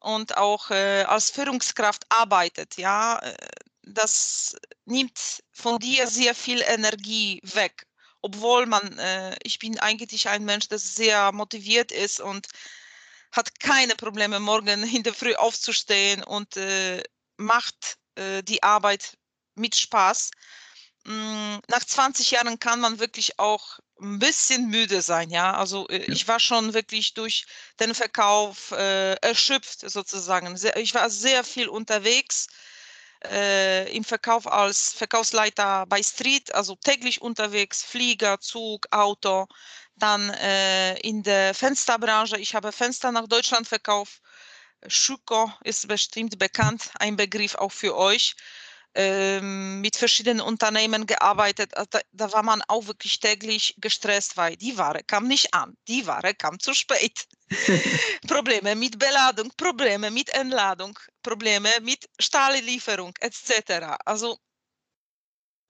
und auch äh, als Führungskraft arbeitet, ja, äh, das nimmt von dir sehr viel Energie weg. Obwohl man, äh, ich bin eigentlich ein Mensch, der sehr motiviert ist und hat keine Probleme, morgen in der Früh aufzustehen und äh, macht äh, die Arbeit mit Spaß. Hm, nach 20 Jahren kann man wirklich auch ein bisschen müde sein, ja. Also äh, ich war schon wirklich durch den Verkauf äh, erschöpft sozusagen. Sehr, ich war sehr viel unterwegs äh, im Verkauf als Verkaufsleiter bei Street, also täglich unterwegs, Flieger, Zug, Auto. Dann äh, in der Fensterbranche, ich habe Fenster nach Deutschland verkauft. Schuko ist bestimmt bekannt, ein Begriff auch für euch ähm, mit verschiedenen Unternehmen gearbeitet. Also da, da, war man auch wirklich täglich gestresst, weil die Ware kam nicht an, die Ware kam zu spät. Probleme mit Beladung, Probleme mit Entladung, Probleme mit Stahllieferung etc. Also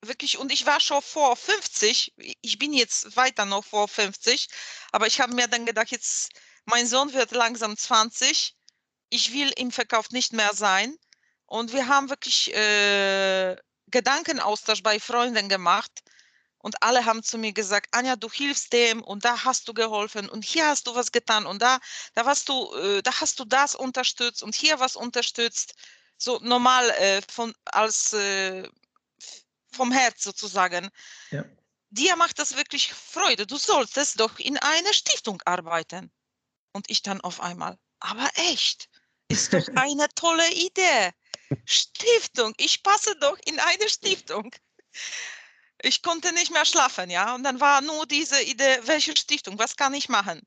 wirklich, und ich war schon vor 50, ich bin jetzt weiter noch vor 50, aber ich habe mir dann gedacht, jetzt, mein Sohn wird langsam 20, ich will im Verkauf nicht mehr sein und wir haben wirklich äh, Gedankenaustausch bei Freunden gemacht. Und alle haben zu mir gesagt, Anja, du hilfst dem und da hast du geholfen und hier hast du was getan und da, da, warst du, äh, da hast du das unterstützt und hier was unterstützt. So normal äh, von, als äh, vom Herz sozusagen. Ja. Dir macht das wirklich Freude. Du solltest doch in einer Stiftung arbeiten. Und ich dann auf einmal, aber echt, ist doch eine tolle Idee. Stiftung, ich passe doch in eine Stiftung. Ich konnte nicht mehr schlafen, ja. Und dann war nur diese Idee, welche Stiftung, was kann ich machen?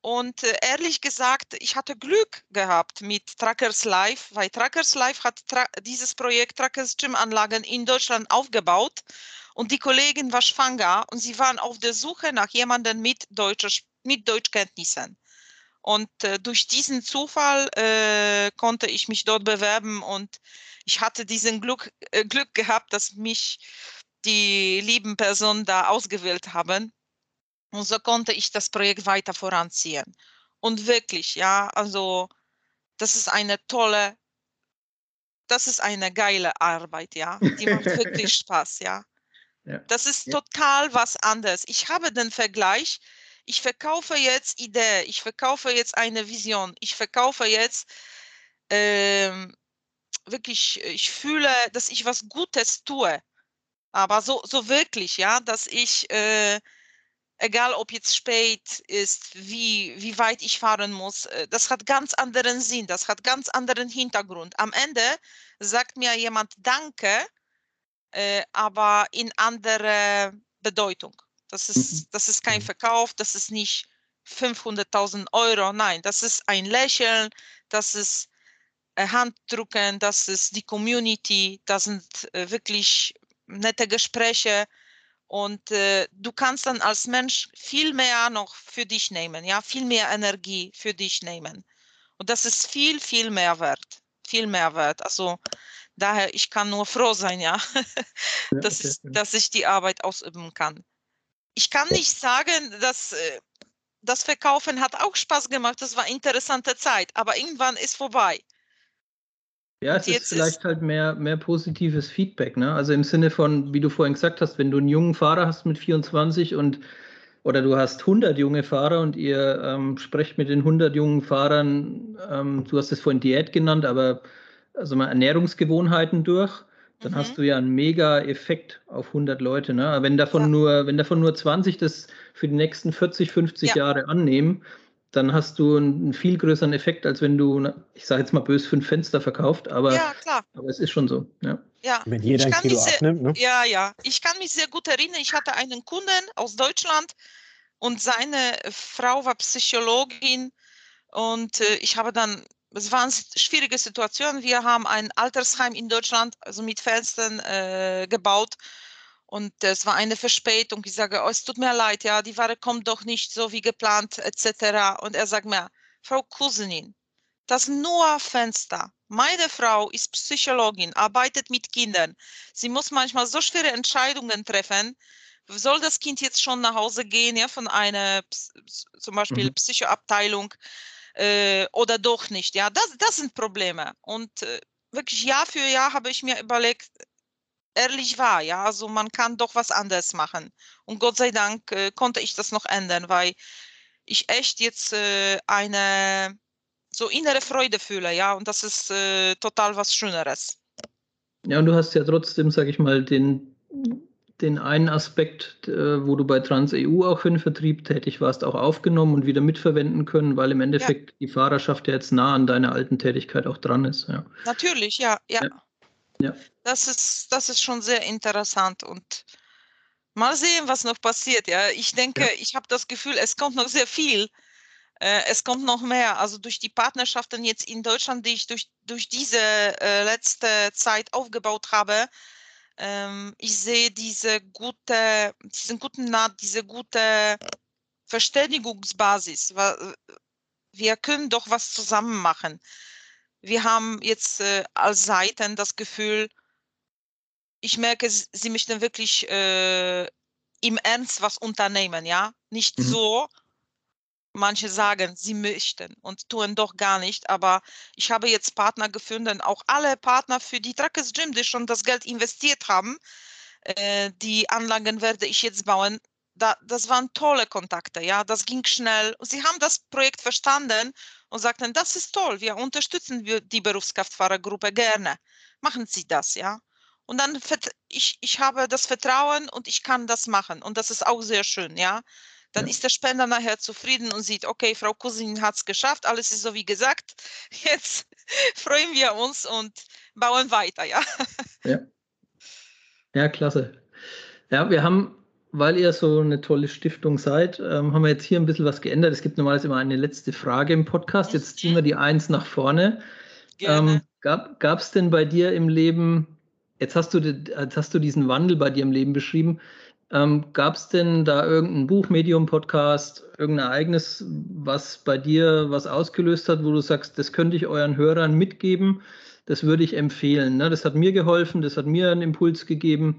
Und äh, ehrlich gesagt, ich hatte Glück gehabt mit Trackers Life, weil Trackers Life hat tra dieses Projekt Trackers Gym Anlagen in Deutschland aufgebaut. Und die Kollegin war schwanger und sie waren auf der Suche nach jemandem mit, mit Deutschkenntnissen. Und äh, durch diesen Zufall äh, konnte ich mich dort bewerben und ich hatte diesen Glück, äh, Glück gehabt, dass mich die lieben Personen da ausgewählt haben. Und so konnte ich das Projekt weiter voranziehen. Und wirklich, ja, also das ist eine tolle, das ist eine geile Arbeit, ja. Die macht wirklich Spaß, ja. ja. Das ist total was anderes. Ich habe den Vergleich, ich verkaufe jetzt Idee, ich verkaufe jetzt eine Vision, ich verkaufe jetzt ähm, wirklich, ich fühle, dass ich was Gutes tue. Aber so, so wirklich, ja, dass ich, äh, egal ob jetzt spät ist, wie, wie weit ich fahren muss, äh, das hat ganz anderen Sinn, das hat ganz anderen Hintergrund. Am Ende sagt mir jemand Danke, äh, aber in andere Bedeutung. Das ist, mhm. das ist kein mhm. Verkauf, das ist nicht 500.000 Euro, nein, das ist ein Lächeln, das ist Hand drücken, das ist die Community, das sind äh, wirklich nette Gespräche und äh, du kannst dann als Mensch viel mehr noch für dich nehmen, ja, viel mehr Energie für dich nehmen. Und das ist viel, viel mehr wert, viel mehr wert. Also daher, ich kann nur froh sein, ja, ja dass, okay. dass ich die Arbeit ausüben kann. Ich kann nicht sagen, dass äh, das Verkaufen hat auch Spaß gemacht, das war eine interessante Zeit, aber irgendwann ist vorbei. Ja, es ist vielleicht ist halt mehr, mehr positives Feedback. Ne? Also im Sinne von, wie du vorhin gesagt hast, wenn du einen jungen Fahrer hast mit 24 und oder du hast 100 junge Fahrer und ihr ähm, sprecht mit den 100 jungen Fahrern, ähm, du hast es vorhin Diät genannt, aber also mal Ernährungsgewohnheiten durch, dann mhm. hast du ja einen mega Effekt auf 100 Leute. Ne? Wenn davon ja. nur, wenn davon nur 20 das für die nächsten 40, 50 ja. Jahre annehmen, dann hast du einen viel größeren Effekt, als wenn du, ich sage jetzt mal böse, fünf Fenster verkauft, aber, ja, aber es ist schon so. Ja. Ja, wenn jeder ein Kilo sehr, abnimmt, ne? Ja, ja. Ich kann mich sehr gut erinnern, ich hatte einen Kunden aus Deutschland und seine Frau war Psychologin und äh, ich habe dann, es war eine schwierige Situation, wir haben ein Altersheim in Deutschland, also mit Fenstern äh, gebaut und es war eine Verspätung. Ich sage, oh, es tut mir leid, ja, die Ware kommt doch nicht so wie geplant, etc. Und er sagt mir, Frau Cousinin, das nur Fenster. Meine Frau ist Psychologin, arbeitet mit Kindern. Sie muss manchmal so schwere Entscheidungen treffen. Soll das Kind jetzt schon nach Hause gehen, ja, von einer zum Beispiel mhm. Psychoabteilung äh, oder doch nicht? Ja, das, das sind Probleme. Und äh, wirklich Jahr für Jahr habe ich mir überlegt, ehrlich war, ja, also man kann doch was anderes machen. Und Gott sei Dank äh, konnte ich das noch ändern, weil ich echt jetzt äh, eine so innere Freude fühle, ja, und das ist äh, total was Schöneres. Ja, und du hast ja trotzdem, sag ich mal, den, den einen Aspekt, äh, wo du bei TransEU auch für den Vertrieb tätig warst, auch aufgenommen und wieder mitverwenden können, weil im Endeffekt ja. die Fahrerschaft ja jetzt nah an deiner alten Tätigkeit auch dran ist. Ja. Natürlich, ja, ja. ja. Das ist, das ist schon sehr interessant und mal sehen, was noch passiert. Ja, ich denke, ja. ich habe das Gefühl, es kommt noch sehr viel. Äh, es kommt noch mehr. Also durch die Partnerschaften jetzt in Deutschland, die ich durch, durch diese äh, letzte Zeit aufgebaut habe, ähm, ich sehe diese gute, diesen guten Naht, diese gute Verständigungsbasis. Wir können doch was zusammen machen wir haben jetzt äh, als Seiten das Gefühl, ich merke, sie möchten wirklich äh, im Ernst was unternehmen, ja? Nicht mhm. so, manche sagen, sie möchten und tun doch gar nicht, aber ich habe jetzt Partner gefunden, auch alle Partner für die Trackers Gym, die schon das Geld investiert haben, äh, die Anlagen werde ich jetzt bauen. Da, das waren tolle Kontakte, ja, das ging schnell. Sie haben das Projekt verstanden und sagten, das ist toll, wir unterstützen die Berufskraftfahrergruppe gerne. Machen Sie das, ja. Und dann, ich, ich habe das Vertrauen und ich kann das machen. Und das ist auch sehr schön, ja. Dann ja. ist der Spender nachher zufrieden und sieht, okay, Frau Cousin hat es geschafft, alles ist so wie gesagt. Jetzt freuen wir uns und bauen weiter, ja. Ja, ja klasse. Ja, wir haben weil ihr so eine tolle Stiftung seid, ähm, haben wir jetzt hier ein bisschen was geändert. Es gibt normalerweise immer eine letzte Frage im Podcast. Jetzt ziehen wir die Eins nach vorne. Ähm, gab es denn bei dir im Leben, jetzt hast, du, jetzt hast du diesen Wandel bei dir im Leben beschrieben, ähm, gab es denn da irgendein Buch, Medium, Podcast, irgendein Ereignis, was bei dir was ausgelöst hat, wo du sagst, das könnte ich euren Hörern mitgeben, das würde ich empfehlen. Ne? Das hat mir geholfen, das hat mir einen Impuls gegeben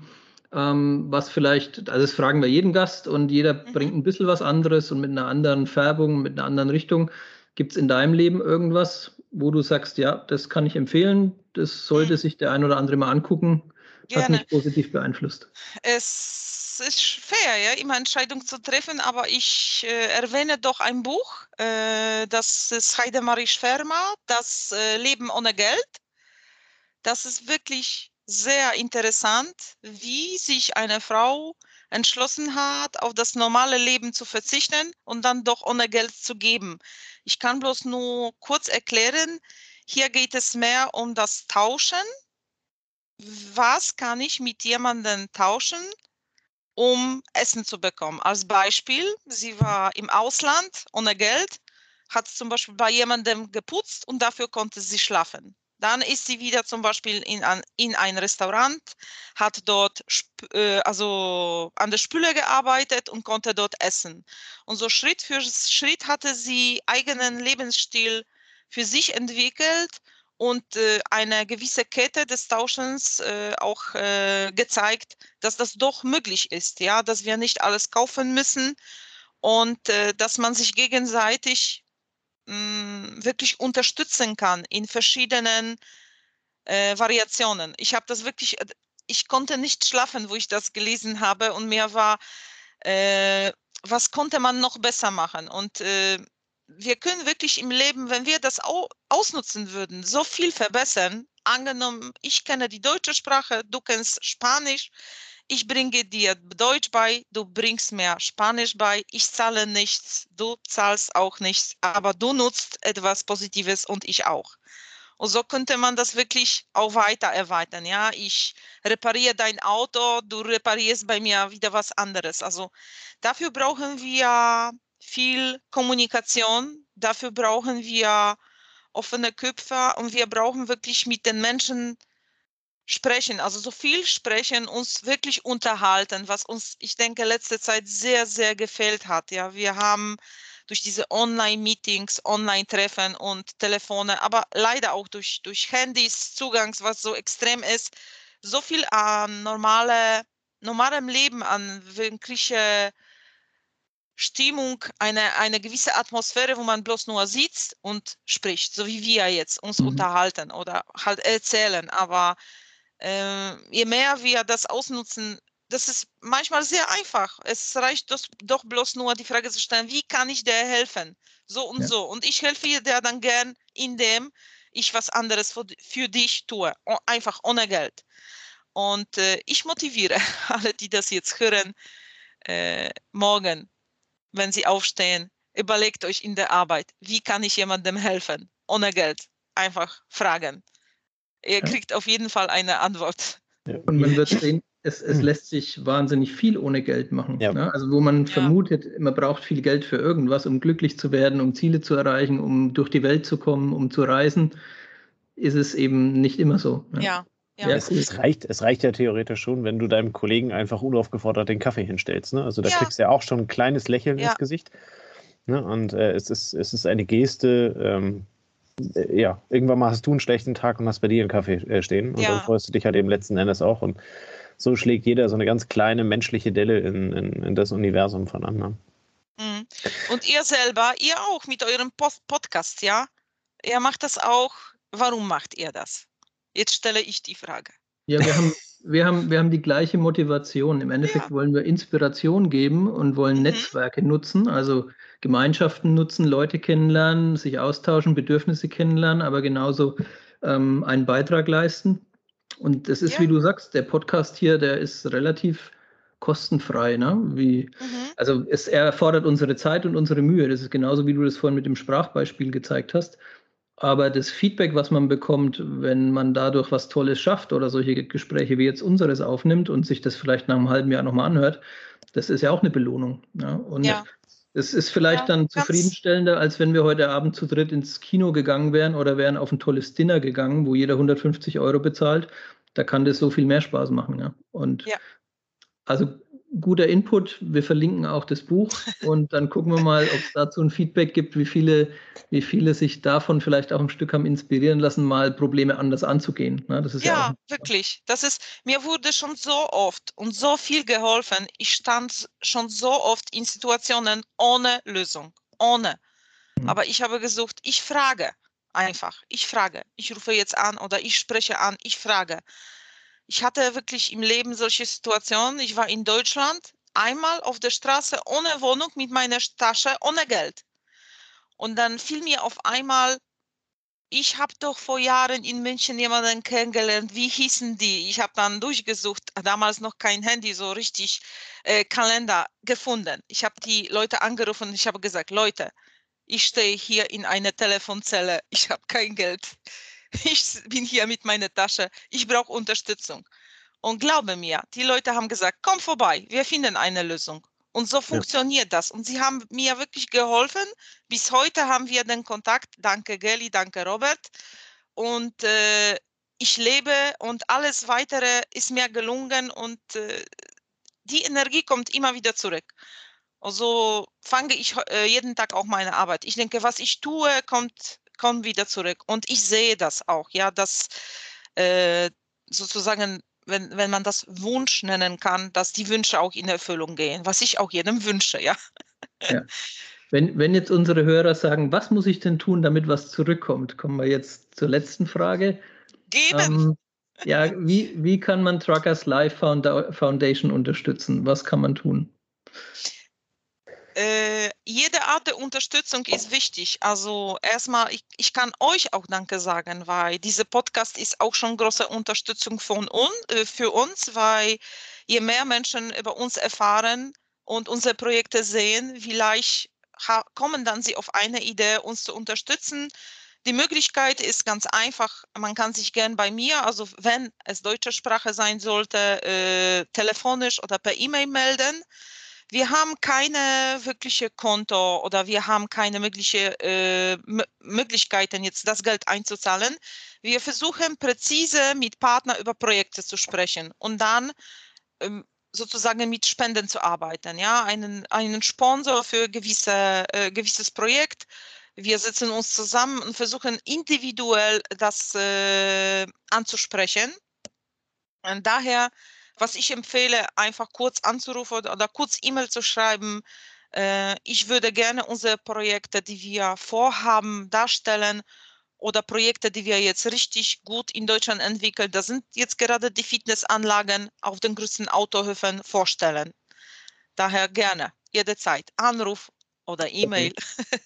ähm, was vielleicht, also das fragen wir jeden Gast und jeder mhm. bringt ein bisschen was anderes und mit einer anderen Färbung, mit einer anderen Richtung. Gibt es in deinem Leben irgendwas, wo du sagst, ja, das kann ich empfehlen, das sollte mhm. sich der ein oder andere mal angucken, Gerne. hat mich positiv beeinflusst? Es ist schwer, ja, immer Entscheidungen zu treffen, aber ich äh, erwähne doch ein Buch, äh, das ist Heidemarie Schwerma, Das äh, Leben ohne Geld. Das ist wirklich sehr interessant, wie sich eine Frau entschlossen hat, auf das normale Leben zu verzichten und dann doch ohne Geld zu geben. Ich kann bloß nur kurz erklären, hier geht es mehr um das Tauschen. Was kann ich mit jemandem tauschen, um Essen zu bekommen? Als Beispiel, sie war im Ausland ohne Geld, hat zum Beispiel bei jemandem geputzt und dafür konnte sie schlafen. Dann ist sie wieder zum Beispiel in ein, in ein Restaurant, hat dort äh, also an der Spüle gearbeitet und konnte dort essen. Und so Schritt für Schritt hatte sie eigenen Lebensstil für sich entwickelt und äh, eine gewisse Kette des Tauschens äh, auch äh, gezeigt, dass das doch möglich ist, ja, dass wir nicht alles kaufen müssen und äh, dass man sich gegenseitig mh, mm, wirklich unterstützen kann in verschiedenen äh, Variationen. Ich habe das wirklich, äh, ich konnte nicht schlafen, wo ich das gelesen habe und mir war, was konnte man noch besser machen und wir können wirklich im Leben, wenn wir das au ausnutzen würden, so viel verbessern. Angenommen, ich kenne die deutsche Sprache, du kennst Spanisch, ich bringe dir Deutsch bei, du bringst mir Spanisch bei, ich zahle nichts, du zahlst auch nichts, aber du nutzt etwas Positives und ich auch. Und so könnte man das wirklich auch weiter erweitern. Ja, ich repariere dein Auto, du reparierst bei mir wieder was anderes. Also dafür brauchen wir viel Kommunikation. Dafür brauchen wir offene Köpfe und wir brauchen wirklich mit den Menschen sprechen, also so viel sprechen, uns wirklich unterhalten, was uns, ich denke, letzte Zeit sehr, sehr gefehlt hat. Ja, wir haben durch diese Online-Meetings, Online-Treffen und Telefone, aber leider auch durch, durch Handys, Zugangs, was so extrem ist, so viel an normale, normalem Leben, an wirkliche Stimmung, eine, eine gewisse Atmosphäre, wo man bloß nur sitzt und spricht, so wie wir jetzt uns mhm. unterhalten oder halt erzählen. Aber äh, je mehr wir das ausnutzen, das ist manchmal sehr einfach. Es reicht das, doch bloß nur die Frage zu stellen, wie kann ich dir helfen? So und ja. so. Und ich helfe dir dann gern, indem ich was anderes für, für dich tue, einfach ohne Geld. Und äh, ich motiviere alle, die das jetzt hören, äh, morgen wenn Sie aufstehen, überlegt euch in der Arbeit, wie kann ich jemandem helfen? Ohne Geld. Einfach fragen. Ihr kriegt auf jeden Fall eine Antwort. Und man wird sehen, es, es lässt sich wahnsinnig viel ohne Geld machen. Ja. Ne? Also wo man ja. vermutet, man braucht viel Geld für irgendwas, um glücklich zu werden, um Ziele zu erreichen, um durch die Welt zu kommen, um zu reisen, ist es eben nicht immer so. Ne? Ja. Ja. Es, es, reicht, es reicht ja theoretisch schon, wenn du deinem Kollegen einfach unaufgefordert den Kaffee hinstellst. Ne? Also da ja. kriegst du ja auch schon ein kleines Lächeln ja. ins Gesicht. Ne? Und äh, es, ist, es ist eine Geste, ähm, äh, ja, irgendwann mal hast du einen schlechten Tag und hast bei dir einen Kaffee äh, stehen. Und dann freust du dich halt eben letzten Endes auch. Und so schlägt jeder so eine ganz kleine menschliche Delle in, in, in das Universum von anderen. Mhm. Und ihr selber, ihr auch mit eurem Post Podcast, ja? Ihr macht das auch. Warum macht ihr das? Jetzt stelle ich die Frage. Ja, wir haben, wir haben, wir haben die gleiche Motivation. Im Endeffekt ja. wollen wir Inspiration geben und wollen mhm. Netzwerke nutzen, also Gemeinschaften nutzen, Leute kennenlernen, sich austauschen, Bedürfnisse kennenlernen, aber genauso ähm, einen Beitrag leisten. Und das ist, ja. wie du sagst, der Podcast hier, der ist relativ kostenfrei. Ne? Wie, mhm. Also es erfordert unsere Zeit und unsere Mühe. Das ist genauso, wie du das vorhin mit dem Sprachbeispiel gezeigt hast. Aber das Feedback, was man bekommt, wenn man dadurch was Tolles schafft oder solche Gespräche wie jetzt unseres aufnimmt und sich das vielleicht nach einem halben Jahr nochmal anhört, das ist ja auch eine Belohnung. Ja? Und ja. es ist vielleicht ja, dann zufriedenstellender, als wenn wir heute Abend zu dritt ins Kino gegangen wären oder wären auf ein tolles Dinner gegangen, wo jeder 150 Euro bezahlt. Da kann das so viel mehr Spaß machen. Ja? Und also guter Input. Wir verlinken auch das Buch und dann gucken wir mal, ob es dazu ein Feedback gibt, wie viele, wie viele sich davon vielleicht auch ein Stück haben inspirieren lassen, mal Probleme anders anzugehen. Ne? Das ist ja, ja wirklich. Das ist, mir wurde schon so oft und so viel geholfen. Ich stand schon so oft in Situationen ohne Lösung, ohne. Mhm. Aber ich habe gesucht, ich frage einfach, ich frage. Ich rufe jetzt an oder ich spreche an, ich frage ich hatte wirklich im Leben solche Situationen. Ich war in Deutschland einmal auf der Straße ohne Wohnung mit meiner Tasche, ohne Geld. Und dann fiel mir auf einmal, ich habe doch vor Jahren in München jemanden kennengelernt. Wie hießen die? Ich habe dann durchgesucht, damals noch kein Handy, so richtig äh, Kalender gefunden. Ich habe die Leute angerufen und ich habe gesagt, Leute, ich stehe hier in einer Telefonzelle, ich habe kein Geld ich bin hier mit meiner Tasche, ich brauche Unterstützung. Und glaube mir, die Leute haben gesagt, komm vorbei, wir finden eine Lösung. Und so funktioniert ja. das. Und sie haben mir wirklich geholfen. Bis heute haben wir den Kontakt. Danke, Geli, danke, Robert. und äh, ich lebe und alles weitere ist mir gelungen und äh, die Energie kommt immer wieder zurück. Also fange ich äh, jeden Tag auch meine Arbeit. Ich denke, was ich tue, kommt, kommt wieder zurück. Und ich sehe das auch, ja, dass äh, sozusagen, wenn, wenn man das Wunsch nennen kann, dass die Wünsche auch in Erfüllung gehen, was ich auch jedem wünsche, ja. ja. Wenn, wenn jetzt unsere Hörer sagen, was muss ich denn tun, damit was zurückkommt, kommen wir jetzt zur letzten Frage. Geben. Ähm, ja, wie, wie kann man Truckers Life Foundation unterstützen? Was kann man tun? Äh, jede Art der Unterstützung ist wichtig. Also erstmal, ich, ich kann euch auch Danke sagen, weil dieser Podcast ist auch schon große Unterstützung von uns, äh, für uns, weil je mehr Menschen über uns erfahren und unsere Projekte sehen, vielleicht kommen dann sie auf eine Idee, uns zu unterstützen. Die Möglichkeit ist ganz einfach. Man kann sich gern bei mir, also wenn es deutsche Sprache sein sollte, äh, telefonisch oder per E-Mail melden. Wir haben keine wirkliche Konto oder wir haben keine mögliche äh, Möglichkeiten, jetzt das Geld einzuzahlen. Wir versuchen präzise mit Partnern über Projekte zu sprechen und dann ähm, sozusagen mit Spenden zu arbeiten, ja, einen, einen Sponsor für gewisse, äh, gewisses Projekt. Wir setzen uns zusammen und versuchen individuell das äh, anzusprechen. Und daher, was ich empfehle, einfach kurz anzurufen oder kurz E-Mail zu schreiben. Äh, ich würde gerne unsere Projekte, die wir vorhaben, darstellen oder Projekte, die wir jetzt richtig gut in Deutschland entwickeln, das sind jetzt gerade die Fitnessanlagen auf den größten Autohöfen vorstellen. Daher gerne, jederzeit, Anruf oder E-Mail. Okay.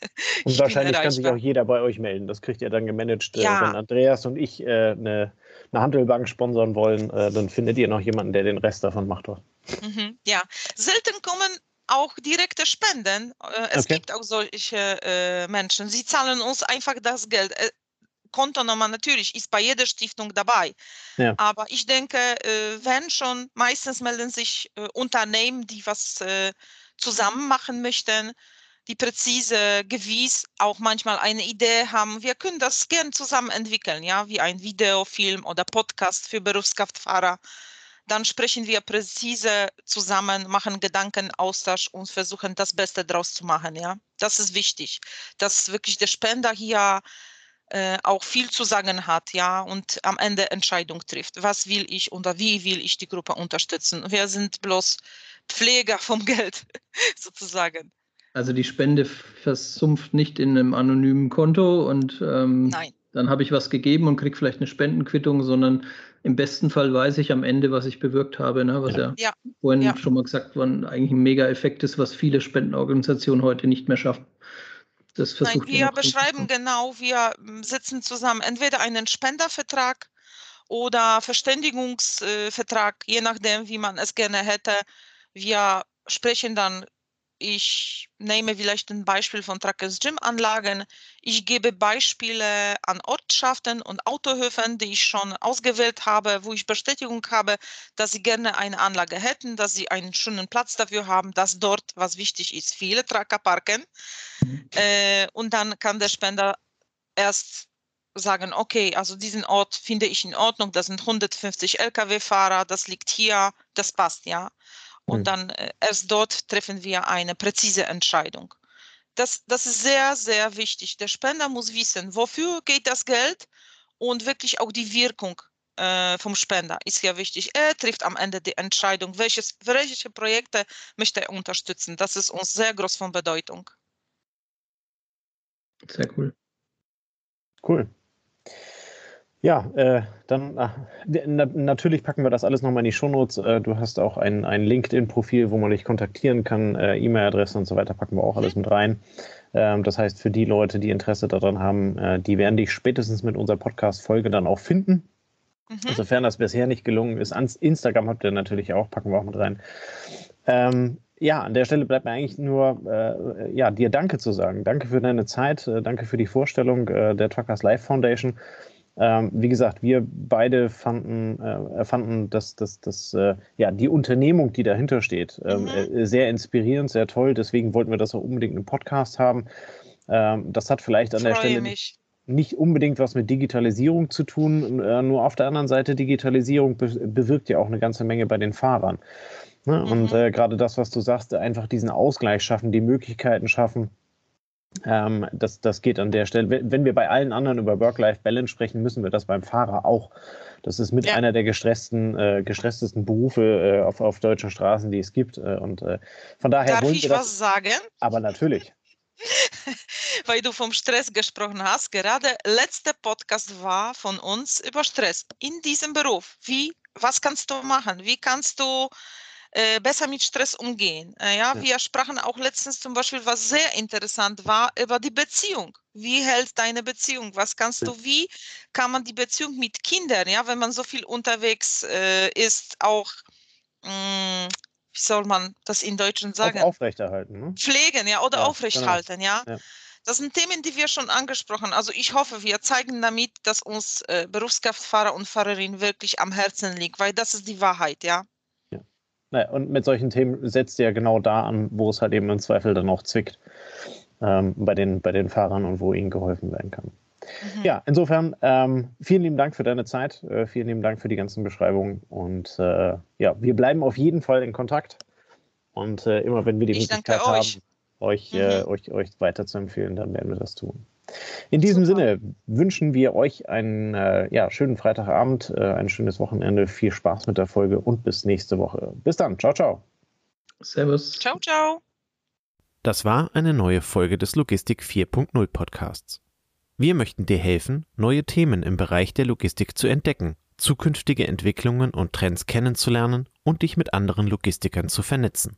Und wahrscheinlich kann sich auch jeder bei euch melden. Das kriegt ihr dann gemanagt. Äh, ja. Wenn Andreas und ich äh, eine, eine Handelbank sponsern wollen, äh, dann findet ihr noch jemanden, der den Rest davon macht. Mhm, ja, selten kommen auch direkte Spenden. Äh, es okay. gibt auch solche äh, Menschen. Sie zahlen uns einfach das Geld. Kontonummer natürlich ist bei jeder Stiftung dabei. Ja. Aber ich denke, äh, wenn schon, meistens melden sich äh, Unternehmen, die was äh, zusammen machen möchten, die präzise, gewiss auch manchmal eine Idee haben. Wir können das gern zusammen entwickeln, ja, wie ein Videofilm oder Podcast für Berufskraftfahrer. Dann sprechen wir präzise zusammen, machen Gedankenaustausch und versuchen das Beste daraus zu machen, ja. Das ist wichtig, dass wirklich der Spender hier äh, auch viel zu sagen hat, ja, und am Ende Entscheidung trifft. Was will ich oder wie will ich die Gruppe unterstützen? Wir sind bloß Pfleger vom Geld, sozusagen. Also die Spende versumpft nicht in einem anonymen Konto und ähm, dann habe ich was gegeben und kriege vielleicht eine Spendenquittung, sondern im besten Fall weiß ich am Ende, was ich bewirkt habe, ne? was ja, ja vorhin ja. schon mal gesagt war, eigentlich ein Mega-Effekt ist, was viele Spendenorganisationen heute nicht mehr schaffen. Das Nein, wir beschreiben genau, wir hm, sitzen zusammen entweder einen Spendervertrag oder Verständigungsvertrag, je nachdem, wie man es gerne hätte. Wir sprechen dann ich nehme vielleicht ein Beispiel von Trackers Gym Anlagen. Ich gebe Beispiele an Ortschaften und Autohöfen, die ich schon ausgewählt habe, wo ich Bestätigung habe, dass sie gerne eine Anlage hätten, dass sie einen schönen Platz dafür haben, dass dort, was wichtig ist, viele Tracker parken. Mhm. Äh, und dann kann der Spender erst sagen, okay, also diesen Ort finde ich in Ordnung, das sind 150 Lkw-Fahrer, das liegt hier, das passt, ja und mhm. dann äh, erst dort treffen wir eine präzise Entscheidung. Das, das ist sehr, sehr wichtig. Der Spender muss wissen, wofür geht das Geld und wirklich auch die Wirkung äh, vom Spender ist ja wichtig. Er trifft am Ende die Entscheidung, welches, welche Projekte möchte er unterstützen. Das ist uns sehr groß von Bedeutung. Sehr cool. Cool. Ja, äh, dann äh, na, natürlich packen wir das alles nochmal in die Shownotes. Äh, du hast auch ein, ein LinkedIn-Profil, wo man dich kontaktieren kann, äh, E-Mail-Adresse und so weiter, packen wir auch alles mit rein. Ähm, das heißt, für die Leute, die Interesse daran haben, äh, die werden dich spätestens mit unserer Podcast-Folge dann auch finden. Mhm. Sofern das bisher nicht gelungen ist. Ans Instagram habt ihr natürlich auch, packen wir auch mit rein. Ähm, ja, an der Stelle bleibt mir eigentlich nur, äh, ja, dir Danke zu sagen. Danke für deine Zeit, äh, danke für die Vorstellung äh, der Truckers Life Foundation. Ähm, wie gesagt, wir beide fanden, äh, fanden dass, dass, dass äh, ja, die Unternehmung, die dahinter steht, ähm, mhm. äh, sehr inspirierend, sehr toll. Deswegen wollten wir das auch unbedingt im Podcast haben. Ähm, das hat vielleicht an der Stelle. Mich. nicht unbedingt was mit Digitalisierung zu tun. Äh, nur auf der anderen Seite, Digitalisierung be bewirkt ja auch eine ganze Menge bei den Fahrern. Ne? Mhm. Und äh, gerade das, was du sagst, einfach diesen Ausgleich schaffen, die Möglichkeiten schaffen. Ähm, das, das geht an der Stelle. Wenn wir bei allen anderen über Work-Life-Balance sprechen, müssen wir das beim Fahrer auch. Das ist mit ja. einer der gestressten, äh, gestresstesten Berufe äh, auf, auf deutschen Straßen, die es gibt. Äh, und äh, von daher Darf ich das, was sagen? Aber natürlich. Weil du vom Stress gesprochen hast. Gerade letzter Podcast war von uns über Stress in diesem Beruf. Wie, was kannst du machen? Wie kannst du äh, besser mit Stress umgehen. Äh, ja, ja, wir sprachen auch letztens zum Beispiel, was sehr interessant war, über die Beziehung. Wie hält deine Beziehung? Was kannst ja. du, wie kann man die Beziehung mit Kindern, ja, wenn man so viel unterwegs äh, ist, auch, mh, hm, wie soll man das in Deutschen sagen? Auch aufrechterhalten. Ne? Pflegen, ja, oder ja, aufrechthalten, genau. ja. Das sind Themen, die wir schon angesprochen haben. Also ich hoffe, wir zeigen damit, dass uns äh, Berufskraftfahrer und Fahrerinnen wirklich am Herzen liegt, weil das ist die Wahrheit, ja. Naja, und mit solchen Themen setzt ihr genau da an, wo es halt eben im Zweifel dann auch zwickt ähm, bei, den, bei den Fahrern und wo ihnen geholfen werden kann. Mhm. Ja, insofern ähm, vielen lieben Dank für deine Zeit, äh, vielen lieben Dank für die ganzen Beschreibungen und äh, ja, wir bleiben auf jeden Fall in Kontakt und äh, immer wenn wir die ich Möglichkeit haben, euch, äh, mhm. euch, euch weiter zu empfehlen, dann werden wir das tun. In diesem Super. Sinne wünschen wir euch einen äh, ja, schönen Freitagabend, äh, ein schönes Wochenende, viel Spaß mit der Folge und bis nächste Woche. Bis dann. Ciao, ciao. Servus. Ciao, ciao. Das war eine neue Folge des Logistik 4.0 Podcasts. Wir möchten dir helfen, neue Themen im Bereich der Logistik zu entdecken, zukünftige Entwicklungen und Trends kennenzulernen und dich mit anderen Logistikern zu vernetzen.